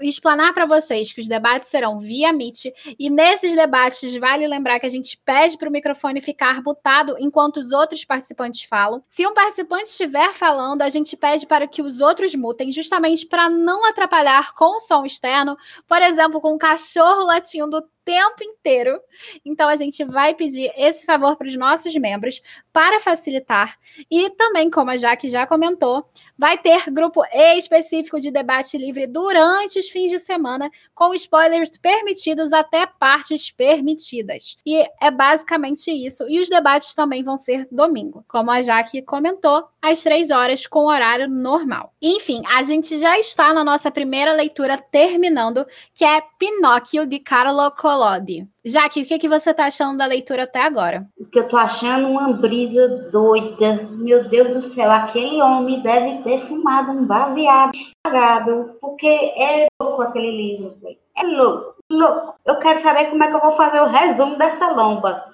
S1: explanar para vocês que os debates serão via Meet e nesses debates vale lembrar que a gente pede para o microfone ficar mutado enquanto os outros participantes falam. Se um participante estiver falando, a gente pede para que os outros mutem, justamente para não atrapalhar com o som externo, por exemplo, com o cachorro latindo tempo inteiro. Então a gente vai pedir esse favor para os nossos membros para facilitar. E também, como a Jaque já comentou, vai ter grupo específico de debate livre durante os fins de semana, com spoilers permitidos até partes permitidas. E é basicamente isso. E os debates também vão ser domingo, como a Jaque comentou, às três horas, com horário normal. Enfim, a gente já está na nossa primeira leitura terminando, que é Pinóquio de Carlo Collodi. Lodi. Jaque, o que, que você está achando da leitura até agora?
S2: O que eu estou achando uma brisa doida. Meu Deus do céu, aquele homem deve ter fumado um baseado estragado, porque é louco aquele livro. É louco, louco. Eu quero saber como é que eu vou fazer o resumo dessa lomba.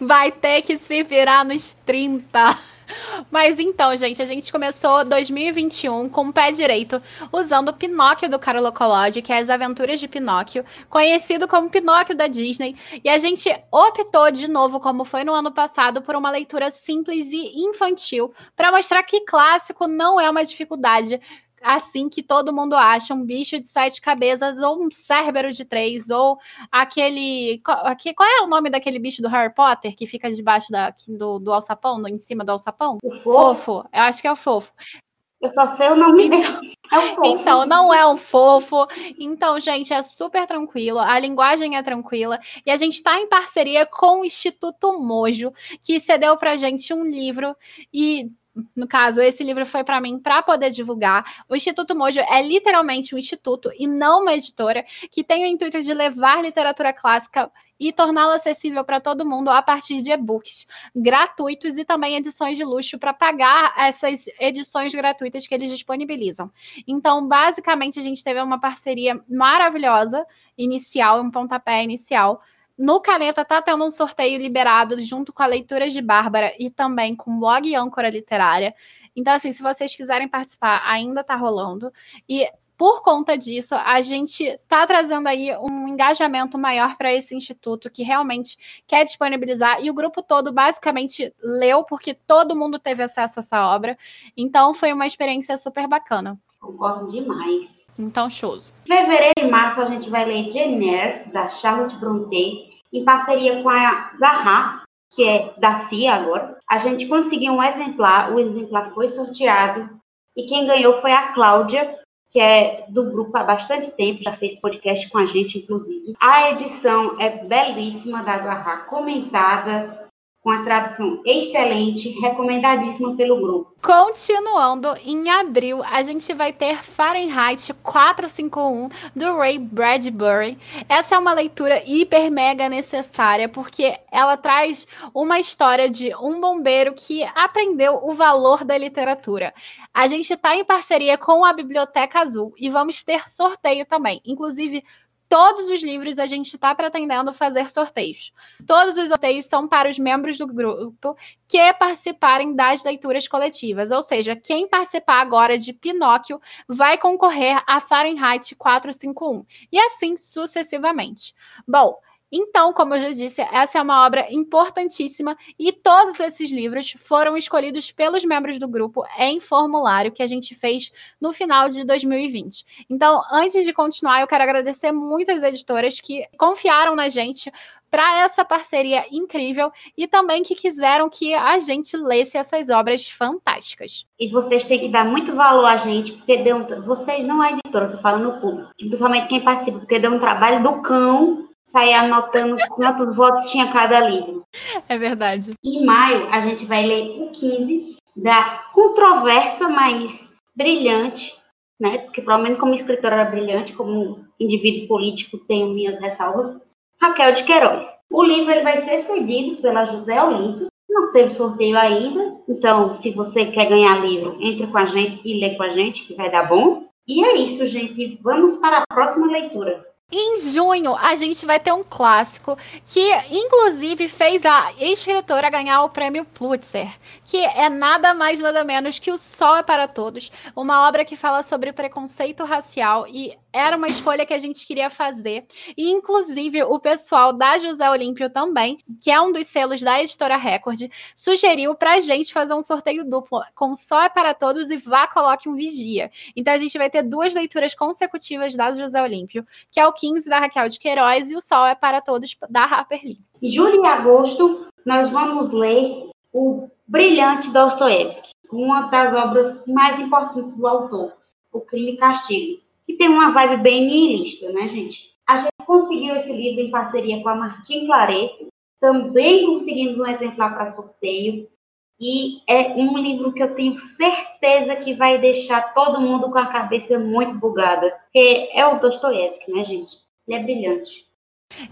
S1: Vai ter que se virar nos 30. Mas então, gente, a gente começou 2021 com o pé direito, usando o Pinóquio do Carlo Collodi, que é As Aventuras de Pinóquio, conhecido como Pinóquio da Disney, e a gente optou de novo, como foi no ano passado, por uma leitura simples e infantil, para mostrar que clássico não é uma dificuldade assim que todo mundo acha um bicho de sete cabeças ou um cérebro de três ou aquele qual, qual é o nome daquele bicho do Harry Potter que fica debaixo da, do, do alçapão, no, em cima do alçapão?
S2: O fofo.
S1: fofo. Eu acho que é o fofo.
S2: Eu só sei o nome então, dele. É um fofo.
S1: Então, não é um fofo. Então, gente, é super tranquilo. A linguagem é tranquila. E a gente está em parceria com o Instituto Mojo, que cedeu pra gente um livro. E no caso, esse livro foi para mim para poder divulgar. O Instituto Mojo é literalmente um instituto e não uma editora que tem o intuito de levar literatura clássica e torná-la acessível para todo mundo a partir de e-books gratuitos e também edições de luxo para pagar essas edições gratuitas que eles disponibilizam. Então, basicamente, a gente teve uma parceria maravilhosa inicial, um pontapé inicial no Caneta tá tendo um sorteio liberado junto com a Leituras de Bárbara e também com o blog Âncora Literária. Então, assim, se vocês quiserem participar, ainda tá rolando. E por conta disso, a gente está trazendo aí um engajamento maior para esse instituto que realmente quer disponibilizar. E o grupo todo basicamente leu, porque todo mundo teve acesso a essa obra. Então, foi uma experiência super bacana.
S2: Concordo demais.
S1: Então, show.
S2: Fevereiro e março a gente vai ler Jane Eyre, da Charlotte Brontë, em parceria com a Zaha, que é da CIA agora. A gente conseguiu um exemplar, o exemplar foi sorteado e quem ganhou foi a Cláudia, que é do grupo há bastante tempo, já fez podcast com a gente, inclusive. A edição é belíssima da Zaha, comentada, com a tradução excelente, recomendadíssima pelo grupo.
S1: Continuando, em abril, a gente vai ter Fahrenheit 451 do Ray Bradbury. Essa é uma leitura hiper mega necessária porque ela traz uma história de um bombeiro que aprendeu o valor da literatura. A gente está em parceria com a Biblioteca Azul e vamos ter sorteio também. Inclusive, todos os livros a gente está pretendendo fazer sorteios. Todos os sorteios são para os membros do grupo que participarem das leituras coletivas. Ou seja, quem participar agora de Pinóquio vai concorrer a Fahrenheit 451. E assim sucessivamente. Bom, Então, como eu já disse, essa é uma obra importantíssima e todos esses livros foram escolhidos pelos membros do grupo em formulário que a gente fez no final de 2020. Então, antes de continuar, eu quero agradecer muito as editoras que confiaram na gente para essa parceria incrível e também que quiseram que a gente lesse essas obras fantásticas.
S2: E vocês têm que dar muito valor a gente, porque deu um... vocês não é editora, tô falando no público, principalmente quem participa, porque deu um trabalho do cão sair anotando quantos votos tinha cada livro.
S1: É verdade.
S2: Em maio, a gente vai ler o 15 da controversa, mas brilhante, né? Porque, pelo menos, como escritora era brilhante, como indivíduo político, tenho minhas ressalvas. Raquel de Queiroz. O livro ele vai ser cedido pela José Olímpio. Não teve sorteio ainda, então, se você quer ganhar livro, entre com a gente e lê com a gente, que vai dar bom. E é isso, gente. Vamos para a próxima leitura.
S1: Em junho, a gente vai ter um clássico que, inclusive, fez a escritora ganhar o prêmio Pulitzer, que é nada mais nada menos que O Sol é para Todos, uma obra que fala sobre preconceito racial e era uma escolha que a gente queria fazer. E, inclusive, o pessoal da José Olímpio também, que é um dos selos da editora Record, sugeriu para a gente fazer um sorteio duplo com Só é para Todos e Vá Coloque um Vigia. Então, a gente vai ter duas leituras consecutivas da José Olímpio, que é o 15 da Raquel de Queiroz e o Sol é para Todos da Harper Lee.
S2: Em julho e agosto, nós vamos ler o brilhante Dostoiévski, uma das obras mais importantes do autor, O Crime e Castigo que tem uma vibe bem nihilista, né, gente? A gente conseguiu esse livro em parceria com a Martin Claret, também conseguimos um exemplar para sorteio, e é um livro que eu tenho certeza que vai deixar todo mundo com a cabeça muito bugada, porque é o Dostoiévski, né, gente? Ele é brilhante.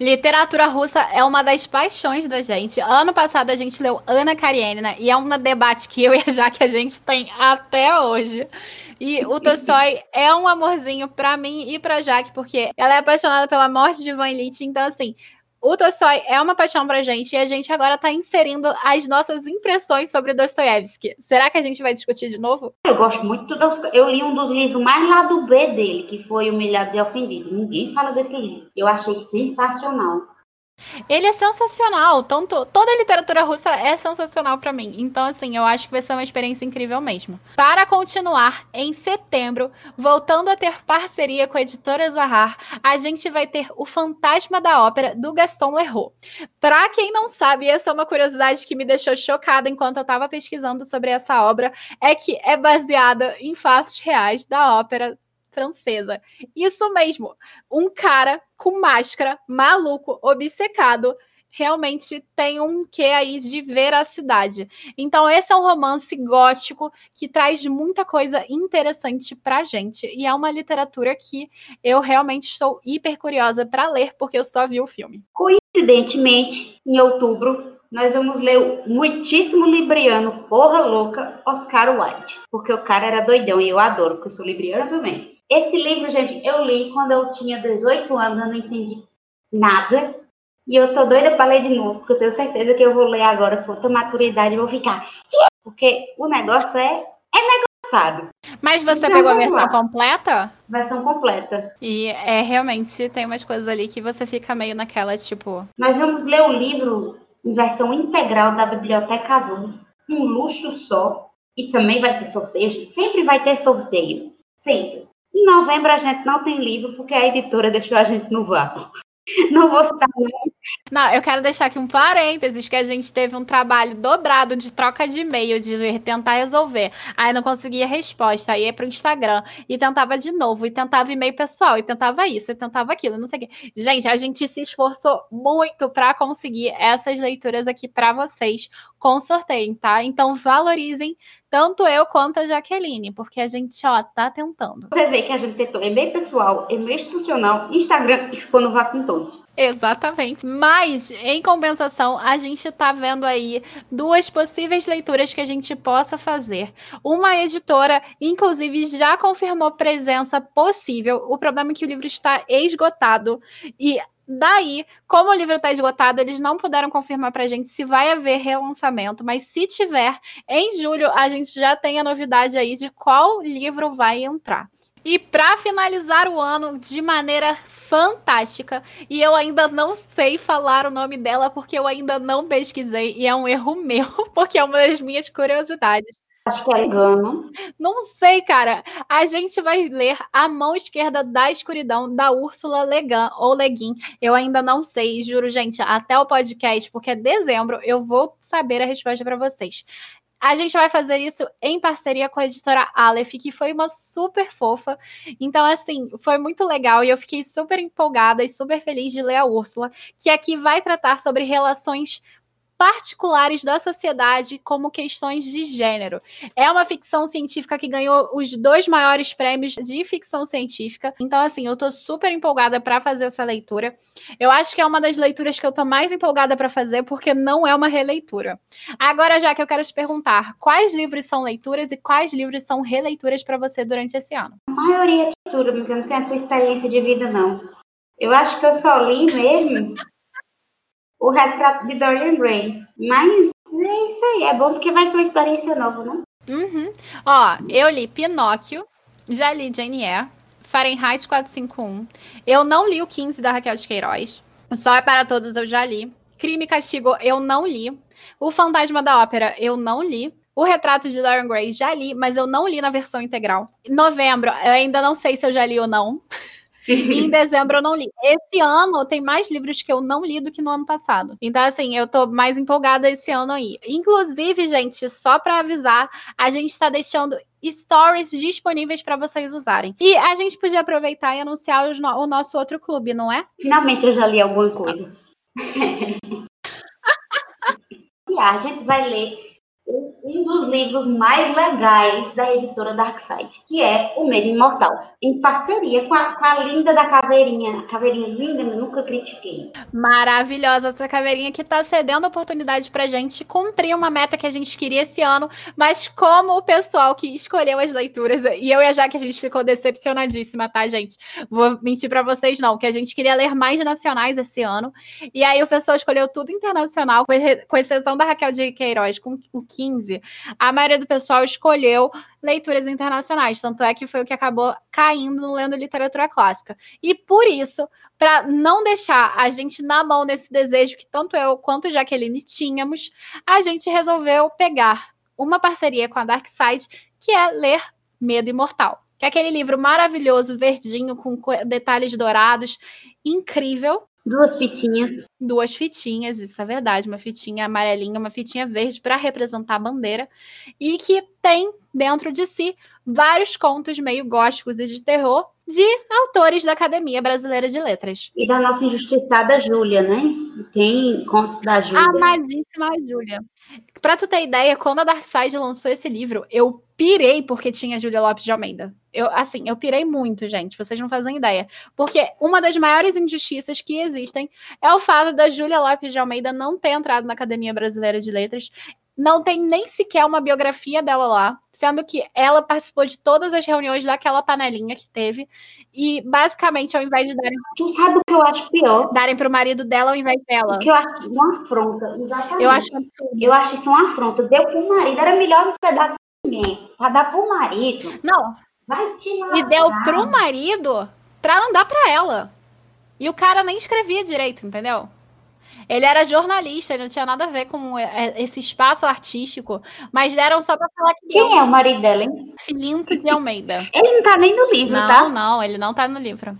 S1: Literatura russa é uma das paixões da gente. Ano passado a gente leu Ana Karenina e é um debate que eu e a Jaque a gente tem até hoje. E o Tolstói é um amorzinho para mim e para Jaque, porque ela é apaixonada pela morte de Van Lit, então assim, o Tolstói é uma paixão pra gente e a gente agora tá inserindo as nossas impressões sobre Dostoiévski. Será que a gente vai discutir de novo?
S2: Eu gosto muito do Eu li um dos livros mais lá do B dele, que foi Humilhados e Ofendidos. Ninguém fala desse livro. Eu achei sensacional.
S1: Ele é sensacional, tanto toda a literatura russa é sensacional para mim. Então assim, eu acho que vai ser uma experiência incrível mesmo. Para continuar, em setembro, voltando a ter parceria com a editora Zahar, a gente vai ter O Fantasma da Ópera do Gaston Leroux. Para quem não sabe, essa é uma curiosidade que me deixou chocada enquanto eu estava pesquisando sobre essa obra, é que é baseada em fatos reais da ópera francesa. Isso mesmo, um cara com máscara, maluco, obcecado, realmente tem um quê aí de veracidade. Então, esse é um romance gótico que traz muita coisa interessante pra gente. E é uma literatura que eu realmente estou hiper curiosa para ler, porque eu só vi o filme.
S2: Coincidentemente, em outubro, nós vamos ler o muitíssimo libriano, porra louca, Oscar Wilde. Porque o cara era doidão e eu adoro, porque eu sou libriana também. Esse livro, gente, eu li quando eu tinha 18 anos, eu não entendi nada. E eu tô doida para ler de novo, porque eu tenho certeza que eu vou ler agora com outra maturidade e vou ficar. Porque o negócio é, é negociado.
S1: Mas você então, pegou a versão lá. completa?
S2: Versão completa.
S1: E é realmente tem umas coisas ali que você fica meio naquela, tipo.
S2: Nós vamos ler o livro em versão integral da Biblioteca Azul. Um luxo só. E também vai ter sorteio. Sempre vai ter sorteio. Sempre. Em novembro a gente não tem livro porque a editora deixou a gente no vácuo. Não vou citar
S1: Não, eu quero deixar aqui um parênteses que a gente teve um trabalho dobrado de troca de e-mail, de tentar resolver. Aí não conseguia resposta, aí ia pro Instagram e tentava de novo, e tentava e-mail pessoal, e tentava isso, e tentava aquilo, não sei o quê. Gente, a gente se esforçou muito para conseguir essas leituras aqui para vocês com sorteio, tá? Então valorizem tanto eu quanto a Jaqueline, porque a gente, ó, tá tentando.
S2: Você vê que a gente tentou e-mail pessoal, e-mail institucional, Instagram e ficou no vácuo em todos.
S1: Exatamente. Mas, em compensação, a gente tá vendo aí duas possíveis leituras que a gente possa fazer. Uma editora, inclusive, já confirmou presença possível. O problema é que o livro está esgotado e Daí, como o livro está esgotado, eles não puderam confirmar para a gente se vai haver relançamento, mas se tiver, em julho a gente já tem a novidade aí de qual livro vai entrar. E para finalizar o ano de maneira fantástica, e eu ainda não sei falar o nome dela porque eu ainda não pesquisei, e é um erro meu, porque é uma das minhas curiosidades.
S2: Acho que é engano.
S1: Não sei, cara. A gente vai ler A Mão Esquerda da Escuridão, da Úrsula Legan, ou Leguin. Eu ainda não sei, juro, gente, até o podcast, porque é dezembro, eu vou saber a resposta para vocês. A gente vai fazer isso em parceria com a editora Aleph, que foi uma super fofa. Então, assim, foi muito legal e eu fiquei super empolgada e super feliz de ler a Úrsula, que aqui vai tratar sobre relações particulares da sociedade como questões de gênero. É uma ficção científica que ganhou os dois maiores prêmios de ficção científica. Então, assim, eu tô super empolgada para fazer essa leitura. Eu acho que é uma das leituras que eu tô mais empolgada para fazer porque não é uma releitura. Agora, já que eu quero te perguntar, quais livros são leituras e quais livros são releituras para você durante esse ano?
S2: A maioria é leitura, porque eu não tenho a tua experiência de vida, não. Eu acho que eu só li mesmo o retrato de Dorian Gray. Mas é isso aí, é bom porque vai ser uma experiência nova, né?
S1: Uhum. Ó, eu li Pinóquio, já li Jane Eyre, Fahrenheit 451. Eu não li o 15 da Raquel de Queiroz. Só é para todos eu já li. Crime e Castigo eu não li. O Fantasma da Ópera eu não li. O Retrato de Dorian Gray já li, mas eu não li na versão integral. Novembro, eu ainda não sei se eu já li ou não. E em dezembro eu não li. Esse ano tem mais livros que eu não li do que no ano passado. Então, assim, eu tô mais empolgada esse ano aí. Inclusive, gente, só para avisar, a gente está deixando stories disponíveis para vocês usarem. E a gente podia aproveitar e anunciar no o nosso outro clube, não é?
S2: Finalmente eu já li alguma coisa. a gente vai ler um dos livros mais legais da editora Darkside, que é O Medo Imortal, em parceria com a, com a linda da caveirinha. Caveirinha linda, nunca critiquei.
S1: Maravilhosa essa caveirinha que está cedendo a oportunidade pra gente cumprir uma meta que a gente queria esse ano, mas como o pessoal que escolheu as leituras, e eu e a Jaque, a gente ficou decepcionadíssima, tá, gente? Vou mentir para vocês, não, que a gente queria ler mais nacionais esse ano, e aí o pessoal escolheu tudo internacional, com exceção da Raquel de Queiroz, com o 15, a maioria do pessoal escolheu leituras internacionais, tanto é que foi o que acabou caindo no lendo literatura clássica. E por isso, para não deixar a gente na mão nesse desejo que tanto eu quanto Jaqueline tínhamos, a gente resolveu pegar uma parceria com a Dark Side, que é ler Medo Imortal. Que é aquele livro maravilhoso, verdinho, com detalhes dourados, incrível,
S2: Duas fitinhas.
S1: Duas fitinhas, isso é verdade. Uma fitinha amarelinha, uma fitinha verde para representar a bandeira. E que tem dentro de si vários contos meio góticos e de terror de autores da Academia Brasileira de Letras.
S2: E da nossa injustiçada Júlia, né? Tem contos da Júlia.
S1: Amadíssima Júlia. Pra tu ter ideia, quando a Darkseid lançou esse livro, eu pirei porque tinha Júlia Lopes de Almeida. Eu, assim, eu pirei muito, gente. Vocês não fazem ideia. Porque uma das maiores injustiças que existem é o fato da Júlia Lopes de Almeida não ter entrado na Academia Brasileira de Letras não tem nem sequer uma biografia dela lá, sendo que ela participou de todas as reuniões daquela panelinha que teve. E basicamente, ao invés de darem.
S2: Tu sabe o que eu acho pior?
S1: Darem pro marido dela ao invés dela.
S2: O que eu acho uma afronta, exatamente.
S1: Eu acho
S2: Eu acho isso uma afronta. Deu pro marido, era melhor não ter dado pra ninguém. Pra dar pro marido.
S1: Não.
S2: Vai te
S1: E deu pro marido pra não dar pra ela. E o cara nem escrevia direito, entendeu? Ele era jornalista, ele não tinha nada a ver com é, esse espaço artístico, mas deram só para falar que.
S2: Quem é o marido dela, hein?
S1: Filinto de Almeida.
S2: ele não tá nem no livro,
S1: não,
S2: tá?
S1: Não, não, ele não tá no livro.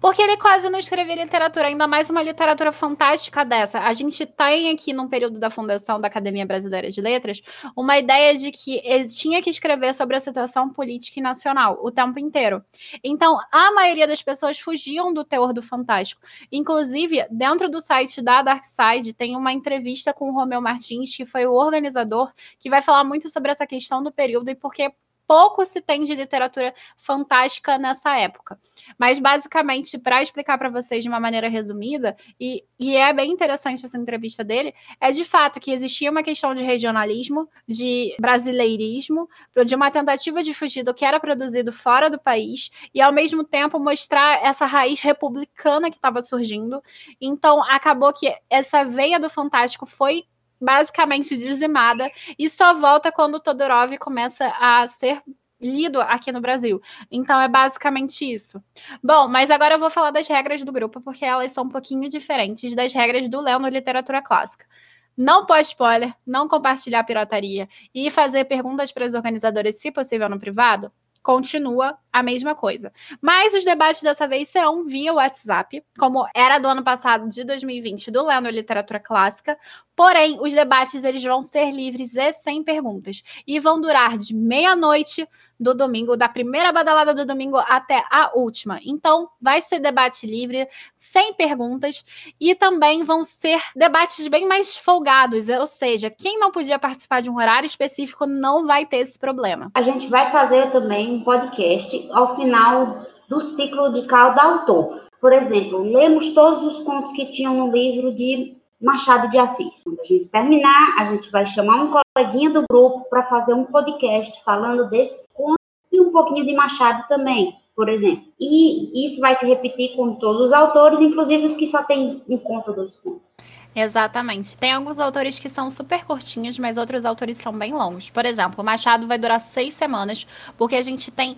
S1: Porque ele quase não escrevia literatura, ainda mais uma literatura fantástica dessa. A gente tem aqui, num período da fundação da Academia Brasileira de Letras, uma ideia de que ele tinha que escrever sobre a situação política e nacional o tempo inteiro. Então, a maioria das pessoas fugiam do teor do fantástico. Inclusive, dentro do site da Dark Side, tem uma entrevista com o Romeu Martins, que foi o organizador, que vai falar muito sobre essa questão do período e porque pouco se tem de literatura fantástica nessa época. Mas, basicamente, para explicar para vocês de uma maneira resumida, e, e é bem interessante essa entrevista dele, é de fato que existia uma questão de regionalismo, de brasileirismo, de uma tentativa de fugir do que era produzido fora do país, e ao mesmo tempo mostrar essa raiz republicana que estava surgindo. Então, acabou que essa veia do fantástico foi basicamente dizimada e só volta quando Todorov começa a ser lido aqui no Brasil. Então é basicamente isso. Bom, mas agora eu vou falar das regras do grupo, porque elas são um pouquinho diferentes das regras do Léo na literatura clássica. Não pode spoiler, não compartilhar pirataria e fazer perguntas para os organizadores, se possível, no privado, continua a mesma coisa. Mas os debates dessa vez serão via WhatsApp, como era do ano passado, de 2020, do Lendo Literatura Clássica. Porém, os debates eles vão ser livres e sem perguntas e vão durar de meia-noite do domingo, da primeira badalada do domingo até a última. Então, vai ser debate livre, sem perguntas, e também vão ser debates bem mais folgados, ou seja, quem não podia participar de um horário específico não vai ter esse problema.
S2: A gente vai fazer também um podcast ao final do ciclo de cada autor. Por exemplo, lemos todos os contos que tinham no livro de Machado de Assis. Quando a gente terminar, a gente vai chamar um coleguinha do grupo para fazer um podcast falando desses contos e um pouquinho de Machado também, por exemplo. E isso vai se repetir com todos os autores, inclusive os que só têm um conto dos contos.
S1: Exatamente. Tem alguns autores que são super curtinhos, mas outros autores são bem longos. Por exemplo, o Machado vai durar seis semanas, porque a gente tem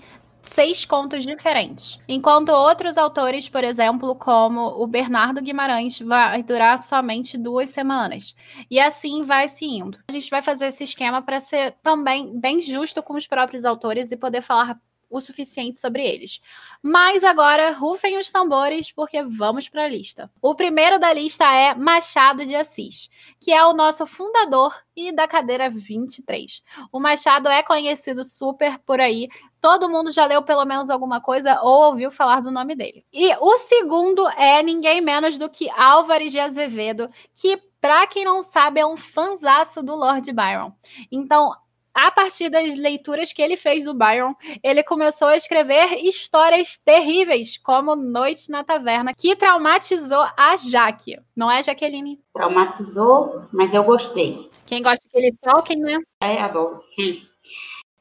S1: seis contos diferentes. Enquanto outros autores, por exemplo, como o Bernardo Guimarães, vai durar somente duas semanas. E assim vai se indo. A gente vai fazer esse esquema para ser também bem justo com os próprios autores e poder falar o suficiente sobre eles. Mas agora, rufem os tambores, porque vamos para a lista. O primeiro da lista é Machado de Assis, que é o nosso fundador e da cadeira 23. O Machado é conhecido super por aí. Todo mundo já leu pelo menos alguma coisa ou ouviu falar do nome dele. E o segundo é ninguém menos do que Álvares de Azevedo, que, para quem não sabe, é um fanzaço do Lord Byron. Então, a partir das leituras que ele fez do Byron, ele começou a escrever histórias terríveis, como Noite na Taverna, que traumatizou a Jaque. Não é, Jaqueline?
S2: Traumatizou, mas eu gostei.
S1: Quem gosta daquele Tolkien, né?
S2: É, adoro. Hum.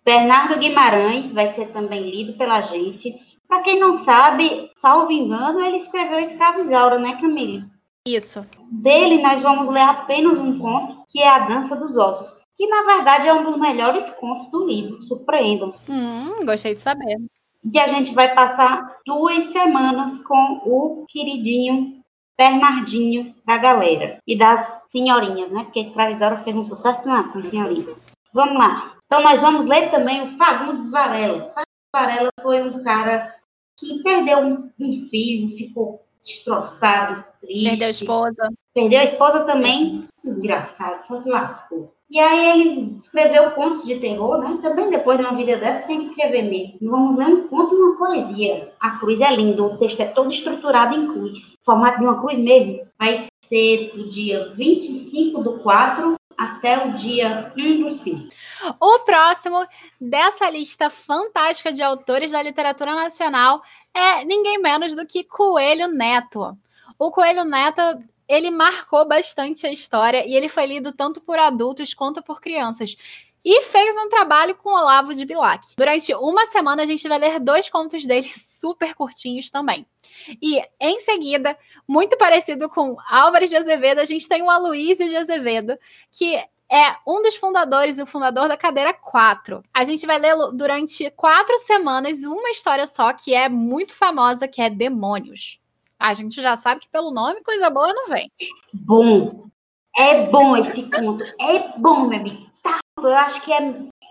S2: Bernardo Guimarães vai ser também lido pela gente. Para quem não sabe, salvo engano, ele escreveu Escravizaura, né, Camille?
S1: Isso.
S2: Dele, nós vamos ler apenas um conto, que é A Dança dos Ossos que na verdade é um dos melhores contos do livro. Surpreendam-se.
S1: Hum, gostei de saber.
S2: E a gente vai passar duas semanas com o queridinho Bernardinho da galera e das senhorinhas, né? Porque a escravizaura fez um sucesso não, com a senhorinha. Vamos lá. Então nós vamos ler também o Fagundes Varela. Fagundes Varela foi um cara que perdeu um, um filho, ficou destroçado, triste.
S1: Perdeu a esposa.
S2: Perdeu a esposa também. Desgraçado, só se lascou. E aí ele escreveu contos de terror, né? Também depois de uma vida dessa tem que escrever mesmo. Vamos ler um conto e uma poesia. A cruz é linda, o texto é todo estruturado em cruz. Formato de uma cruz mesmo. Vai ser do dia 25 do 4 até o dia 1 do 5.
S1: O próximo dessa lista fantástica de autores da literatura nacional é ninguém menos do que Coelho Neto. O Coelho Neto ele marcou bastante a história e ele foi lido tanto por adultos quanto por crianças. E fez um trabalho com Olavo de Bilac. Durante uma semana, a gente vai ler dois contos dele super curtinhos também. E em seguida, muito parecido com Álvares de Azevedo, a gente tem o Aloísio de Azevedo, que é um dos fundadores e o fundador da cadeira 4. A gente vai ler durante quatro semanas uma história só que é muito famosa, que é Demônios. A gente já sabe que pelo nome coisa boa não vem.
S2: Bom. É bom esse conto. É bom, meu amigo. Tá, eu acho que é,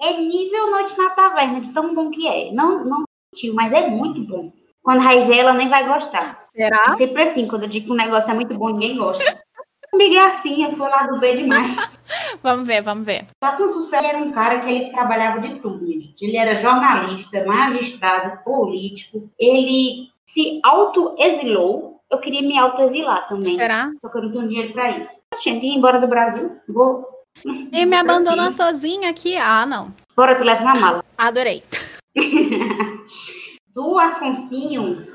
S2: é nível Noite na Taverna, de tão bom que é. Não, não tio, mas é muito bom. Quando vai ela nem vai gostar.
S1: Será?
S2: É sempre assim, quando eu digo que um negócio é muito bom, ninguém gosta. Comigo é assim, eu sou lá do B demais.
S1: vamos ver, vamos ver.
S2: Só que o Sucesso era um cara que ele trabalhava de tudo, gente. Ele era jornalista, magistrado, político. Ele se auto-exilou, eu queria me auto-exilar também.
S1: Será?
S2: Só que eu não tenho dinheiro para isso. Ir embora do Brasil. Vou.
S1: E me abandonar sozinha aqui? Ah, não.
S2: Bora, tu leva na mala.
S1: Adorei.
S2: Do Afonsinho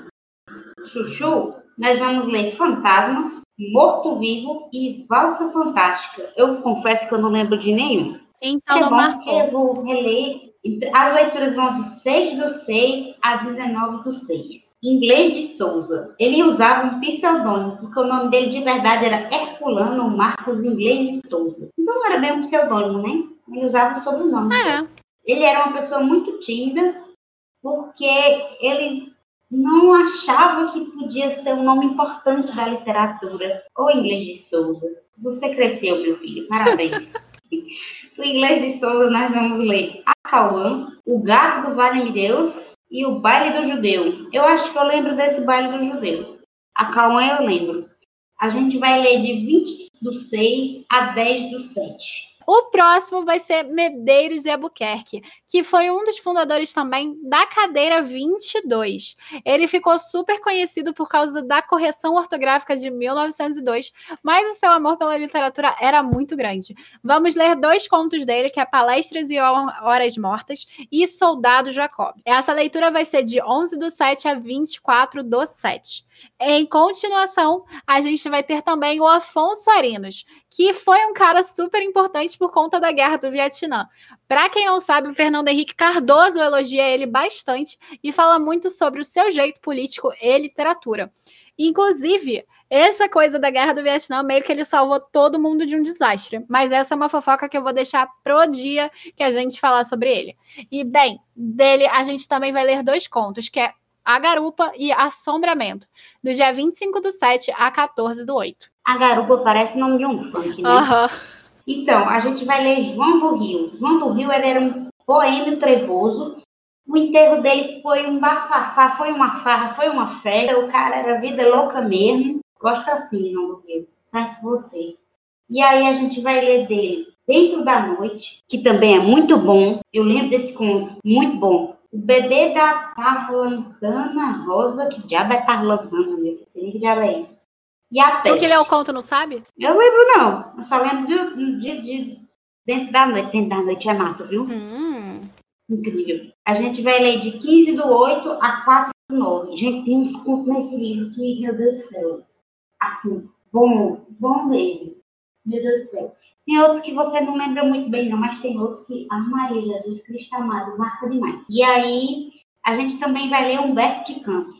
S2: Chuchu, nós vamos ler Fantasmas, Morto-Vivo e Valsa Fantástica. Eu confesso que eu não lembro de nenhum.
S1: Então,
S2: é
S1: não
S2: bom
S1: marcou.
S2: eu vou reler. As leituras vão de 6 do 6 a 19 do 6. Inglês de Souza. Ele usava um pseudônimo, porque o nome dele de verdade era Herculano Marcos Inglês de Souza. Então não era bem um pseudônimo, né? Ele usava o sobrenome.
S1: É.
S2: Ele era uma pessoa muito tímida, porque ele não achava que podia ser um nome importante da literatura. O Inglês de Souza. Você cresceu, meu filho. Parabéns. o Inglês de Souza nós vamos ler A Cauã, O Gato do Vale-me Deus e O Baile do Judeu. Eu acho que eu lembro desse Baile do Judeu. A Cauã eu lembro. A gente vai ler de 20 do 6 a 10 do 7.
S1: O próximo vai ser Medeiros e Albuquerque, que foi um dos fundadores também da cadeira 22. Ele ficou super conhecido por causa da correção ortográfica de 1902, mas o seu amor pela literatura era muito grande. Vamos ler dois contos dele, que é Palestras e Horas Mortas e Soldado Jacob. Essa leitura vai ser de 11 do 7 a 24 do 7. Em continuação, a gente vai ter também o Afonso Arinos, que foi um cara super importante por conta da guerra do Vietnã. Para quem não sabe, o Fernando Henrique Cardoso elogia ele bastante e fala muito sobre o seu jeito político e literatura. Inclusive, essa coisa da guerra do Vietnã meio que ele salvou todo mundo de um desastre. Mas essa é uma fofoca que eu vou deixar pro dia que a gente falar sobre ele. E bem, dele a gente também vai ler dois contos, que é a Garupa e Assombramento, do dia 25 do 7 a 14 do 8.
S2: A Garupa parece o nome de um funk, né?
S1: Aham.
S2: Então, a gente vai ler João do Rio. João do Rio ele era um boêmio trevoso. O enterro dele foi um bafafá, foi uma farra, foi uma festa. O cara era vida louca mesmo. Gosto assim, João do Rio. Certo você. E aí a gente vai ler dele Dentro da Noite, que também é muito bom. Eu lembro desse conto, muito bom. O bebê da Tarlantana Rosa, que diabo é Tarlantana, meu filho? Sei nem que diabo é isso. E a peste.
S1: que leu o conto, não sabe?
S2: Eu lembro não, eu só lembro de, de, de Dentro da Noite. Dentro da Noite é massa, viu?
S1: Hum.
S2: Incrível. A gente vai ler de 15 do 8 a 4 do 9. Gente, tem uns contos nesse livro que, meu Deus do céu. Assim, bom, bom mesmo. Meu Deus do céu. Tem outros que você não lembra muito bem, não, mas tem outros que a Maria Jesus Cristo amado marca demais. E aí, a gente também vai ler Humberto de Campos.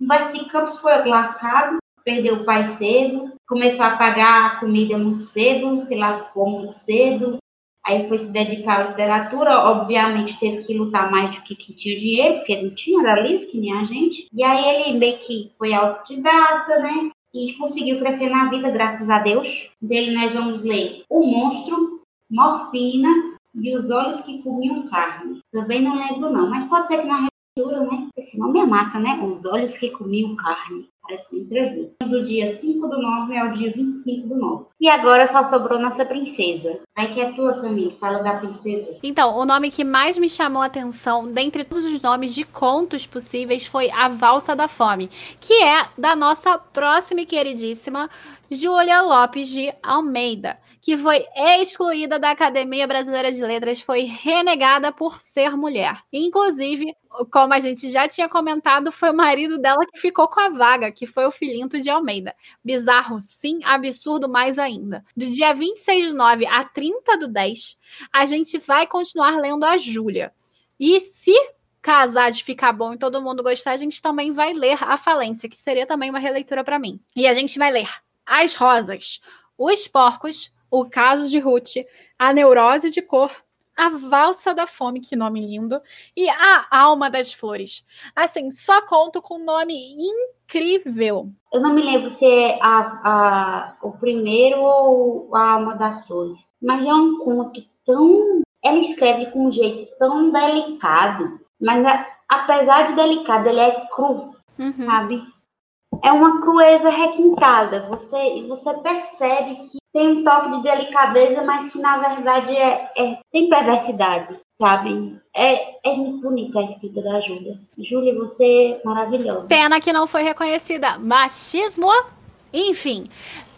S2: Humberto de Campos foi lascado, perdeu o pai cedo, começou a pagar a comida muito cedo, se lascou muito cedo, aí foi se dedicar à literatura, obviamente teve que lutar mais do que quem tinha dinheiro, porque não tinha, era liso, que nem a gente. E aí ele meio que foi autodidata, né? E conseguiu crescer na vida, graças a Deus. Dele nós vamos ler O Monstro, Morfina e Os Olhos que Comiam Carne. Também não lembro não, mas pode ser que na releitura, né? Esse nome é massa, né? Os Olhos que Comiam Carne. Parece que entrevista. Do dia 5 do 9 ao dia 25 do 9. E agora só sobrou nossa princesa. Aí que é tua também, fala da princesa.
S1: Então, o nome que mais me chamou a atenção, dentre todos os nomes de contos possíveis, foi A Valsa da Fome, que é da nossa próxima e queridíssima Júlia Lopes de Almeida, que foi excluída da Academia Brasileira de Letras, foi renegada por ser mulher. Inclusive, como a gente já tinha comentado, foi o marido dela que ficou com a vaga, que foi o Filinto de Almeida. Bizarro, sim, absurdo mais ainda. Do dia 26 do 9 a 30 do 10, a gente vai continuar lendo a Júlia. E se casar de ficar bom e todo mundo gostar, a gente também vai ler A Falência, que seria também uma releitura para mim. E a gente vai ler As Rosas, Os Porcos, O Caso de Ruth, A Neurose de Cor, A Valsa da Fome, que nome lindo, e A Alma das Flores. Assim, só conto com um nome incrível.
S2: Eu não me lembro se é a, a, o primeiro ou a Alma das Flores. Mas é um conto tão. Ela escreve com um jeito tão delicado. Mas a- apesar de delicado, ele é cru,
S1: Uhum.
S2: sabe? É uma crueza requintada. Você, você percebe que tem um toque de delicadeza, mas que na verdade é, é- tem perversidade, sabe? É, é muito bonita a escrita da Júlia. Júlia, você é maravilhosa.
S1: Pena que não foi reconhecida. Machismo? Enfim.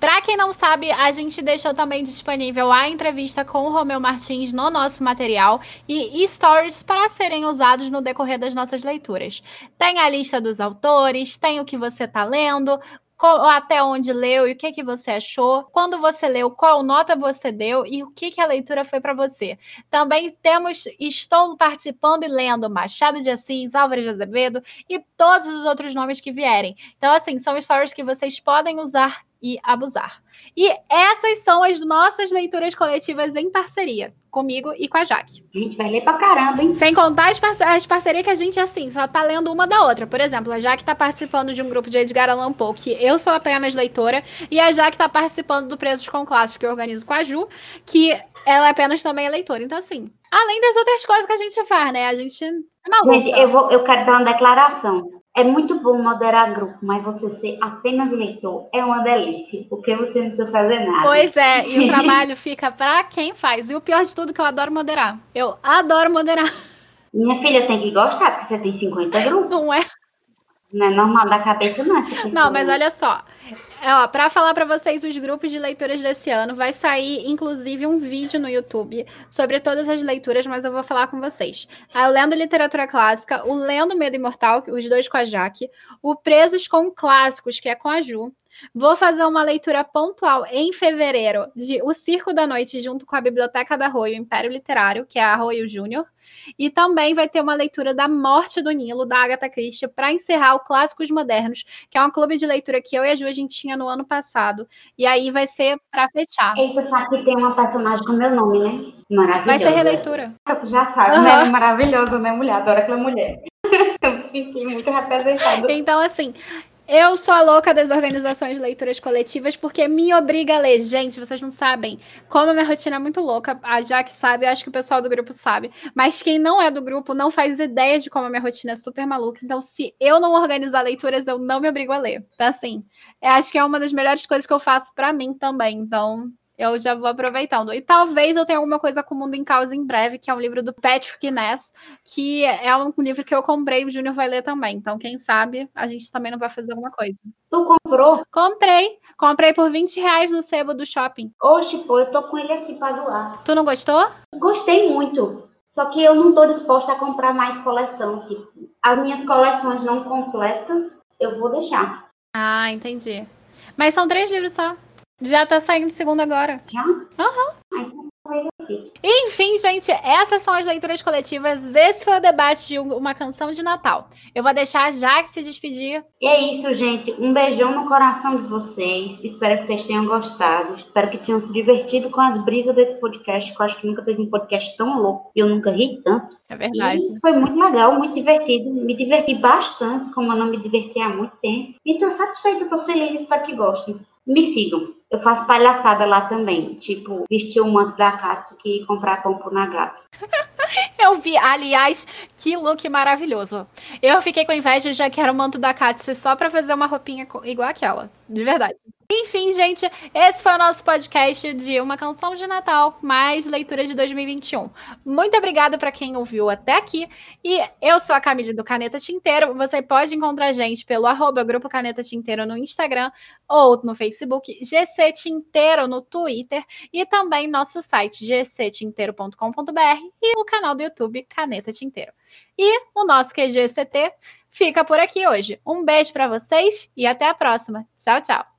S1: Pra quem não sabe, a gente deixou também disponível a entrevista com o Romeu Martins no nosso material e stories para serem usados no decorrer das nossas leituras. Tem a lista dos autores, tem o que você tá lendo, até onde leu e o que, que você achou, quando você leu, qual nota você deu e o que, que a leitura foi para você. Também temos, estou participando e lendo Machado de Assis, Álvares de Azevedo e todos os outros nomes que vierem. Então, assim, são stories que vocês podem usar e abusar. E essas são as nossas leituras coletivas em parceria, comigo e com a Jaque.
S2: A gente vai ler pra caramba, hein?
S1: Sem contar as, parce as parcerias que a gente, assim, só tá lendo uma da outra. Por exemplo, a Jaque tá participando de um grupo de Edgar Allan Poe, que eu sou apenas leitora, e a Jaque tá participando do Presos com Clássicos, que eu organizo com a Ju, que ela apenas também é leitora. Então, assim, além das outras coisas que a gente faz, né? A gente é
S2: maluca. Gente, eu, vou, eu quero dar uma declaração. É muito bom moderar grupo, mas você ser apenas leitor é uma delícia, porque você não precisa fazer nada.
S1: Pois é, e o trabalho fica para quem faz. E o pior de tudo é que eu adoro moderar. Eu adoro moderar.
S2: Minha filha tem que gostar, porque você tem 50 grupos.
S1: Não é?
S2: Não é normal da cabeça, não. Essa
S1: não, mas olha só. É, para falar para vocês os grupos de leituras desse ano, vai sair inclusive um vídeo no YouTube sobre todas as leituras, mas eu vou falar com vocês. Ah, o Lendo Literatura Clássica, o Lendo Medo Imortal, os dois com a Jaque, o Presos com Clássicos, que é com a Ju, Vou fazer uma leitura pontual em fevereiro de O Circo da Noite, junto com a Biblioteca da Arroio Império Literário, que é a Arroio Júnior. E também vai ter uma leitura da Morte do Nilo, da Agatha Christie, para encerrar o Clássicos Modernos, que é um clube de leitura que eu e a Ju a gente tinha no ano passado. E aí vai ser para fechar.
S2: E tu sabe que tem uma personagem com meu nome, né? Maravilhosa.
S1: Vai ser releitura.
S2: Tu já sabe, uhum. né? Maravilhosa, né, mulher? Adoro aquela mulher. eu me senti muito representada.
S1: Então, assim, eu sou a louca das organizações de leituras coletivas porque me obriga a ler. Gente, vocês não sabem como a minha rotina é muito louca. A Jaque sabe, eu acho que o pessoal do grupo sabe. Mas quem não é do grupo não faz ideia de como a minha rotina é super maluca. Então, se eu não organizar leituras, eu não me obrigo a ler. Então, assim, acho que é uma das melhores coisas que eu faço para mim também. Então, eu já vou aproveitando. E talvez eu tenha alguma coisa com o Mundo em Causa em breve, que é um livro do Patrick Ness, que é um livro que eu comprei e o Júnior vai ler também. Então, quem sabe, a gente também não vai fazer alguma coisa.
S2: Tu comprou?
S1: Comprei. Comprei por 20 reais no sebo do shopping.
S2: Oxe, pô, eu tô com ele aqui pra doar.
S1: Tu não gostou?
S2: Gostei muito. Só que eu não tô disposta a comprar mais coleção. Tipo, as minhas coleções não completas, eu vou deixar.
S1: Ah, entendi. Mas são três livros só. Já tá saindo segundo agora.
S2: Já?
S1: Aham. Uhum. Enfim, gente, essas são as leituras coletivas. Esse foi o debate de uma canção de Natal. Eu vou deixar já que se despedir.
S2: E é isso, gente. Um beijão no coração de vocês. Espero que vocês tenham gostado. Espero que tenham se divertido com as brisas desse podcast. Que eu acho que nunca teve um podcast tão louco. E eu nunca ri tanto.
S1: É verdade.
S2: E foi muito legal, muito divertido. Me diverti bastante, como eu não me diverti há muito tempo. E tô satisfeita, tô feliz. Espero que gostem. Me sigam. Eu faço palhaçada lá também. Tipo, vestir o manto da Katsuki e comprar pão pro Nagato.
S1: Eu vi, aliás, que look maravilhoso. Eu fiquei com inveja, já quero o manto da Katsuki só pra fazer uma roupinha igual aquela. De verdade. Enfim, gente, esse foi o nosso podcast de uma canção de Natal mais leitura de 2021. Muito obrigada para quem ouviu até aqui. E eu sou a Camille do Caneta Tinteiro. Você pode encontrar a gente pelo arroba Grupo Caneta Tinteiro no Instagram ou no Facebook, GC Tinteiro no Twitter e também nosso site gctinteiro.com.br e o canal do YouTube Caneta Tinteiro. E o nosso QGCT fica por aqui hoje. Um beijo para vocês e até a próxima. Tchau, tchau.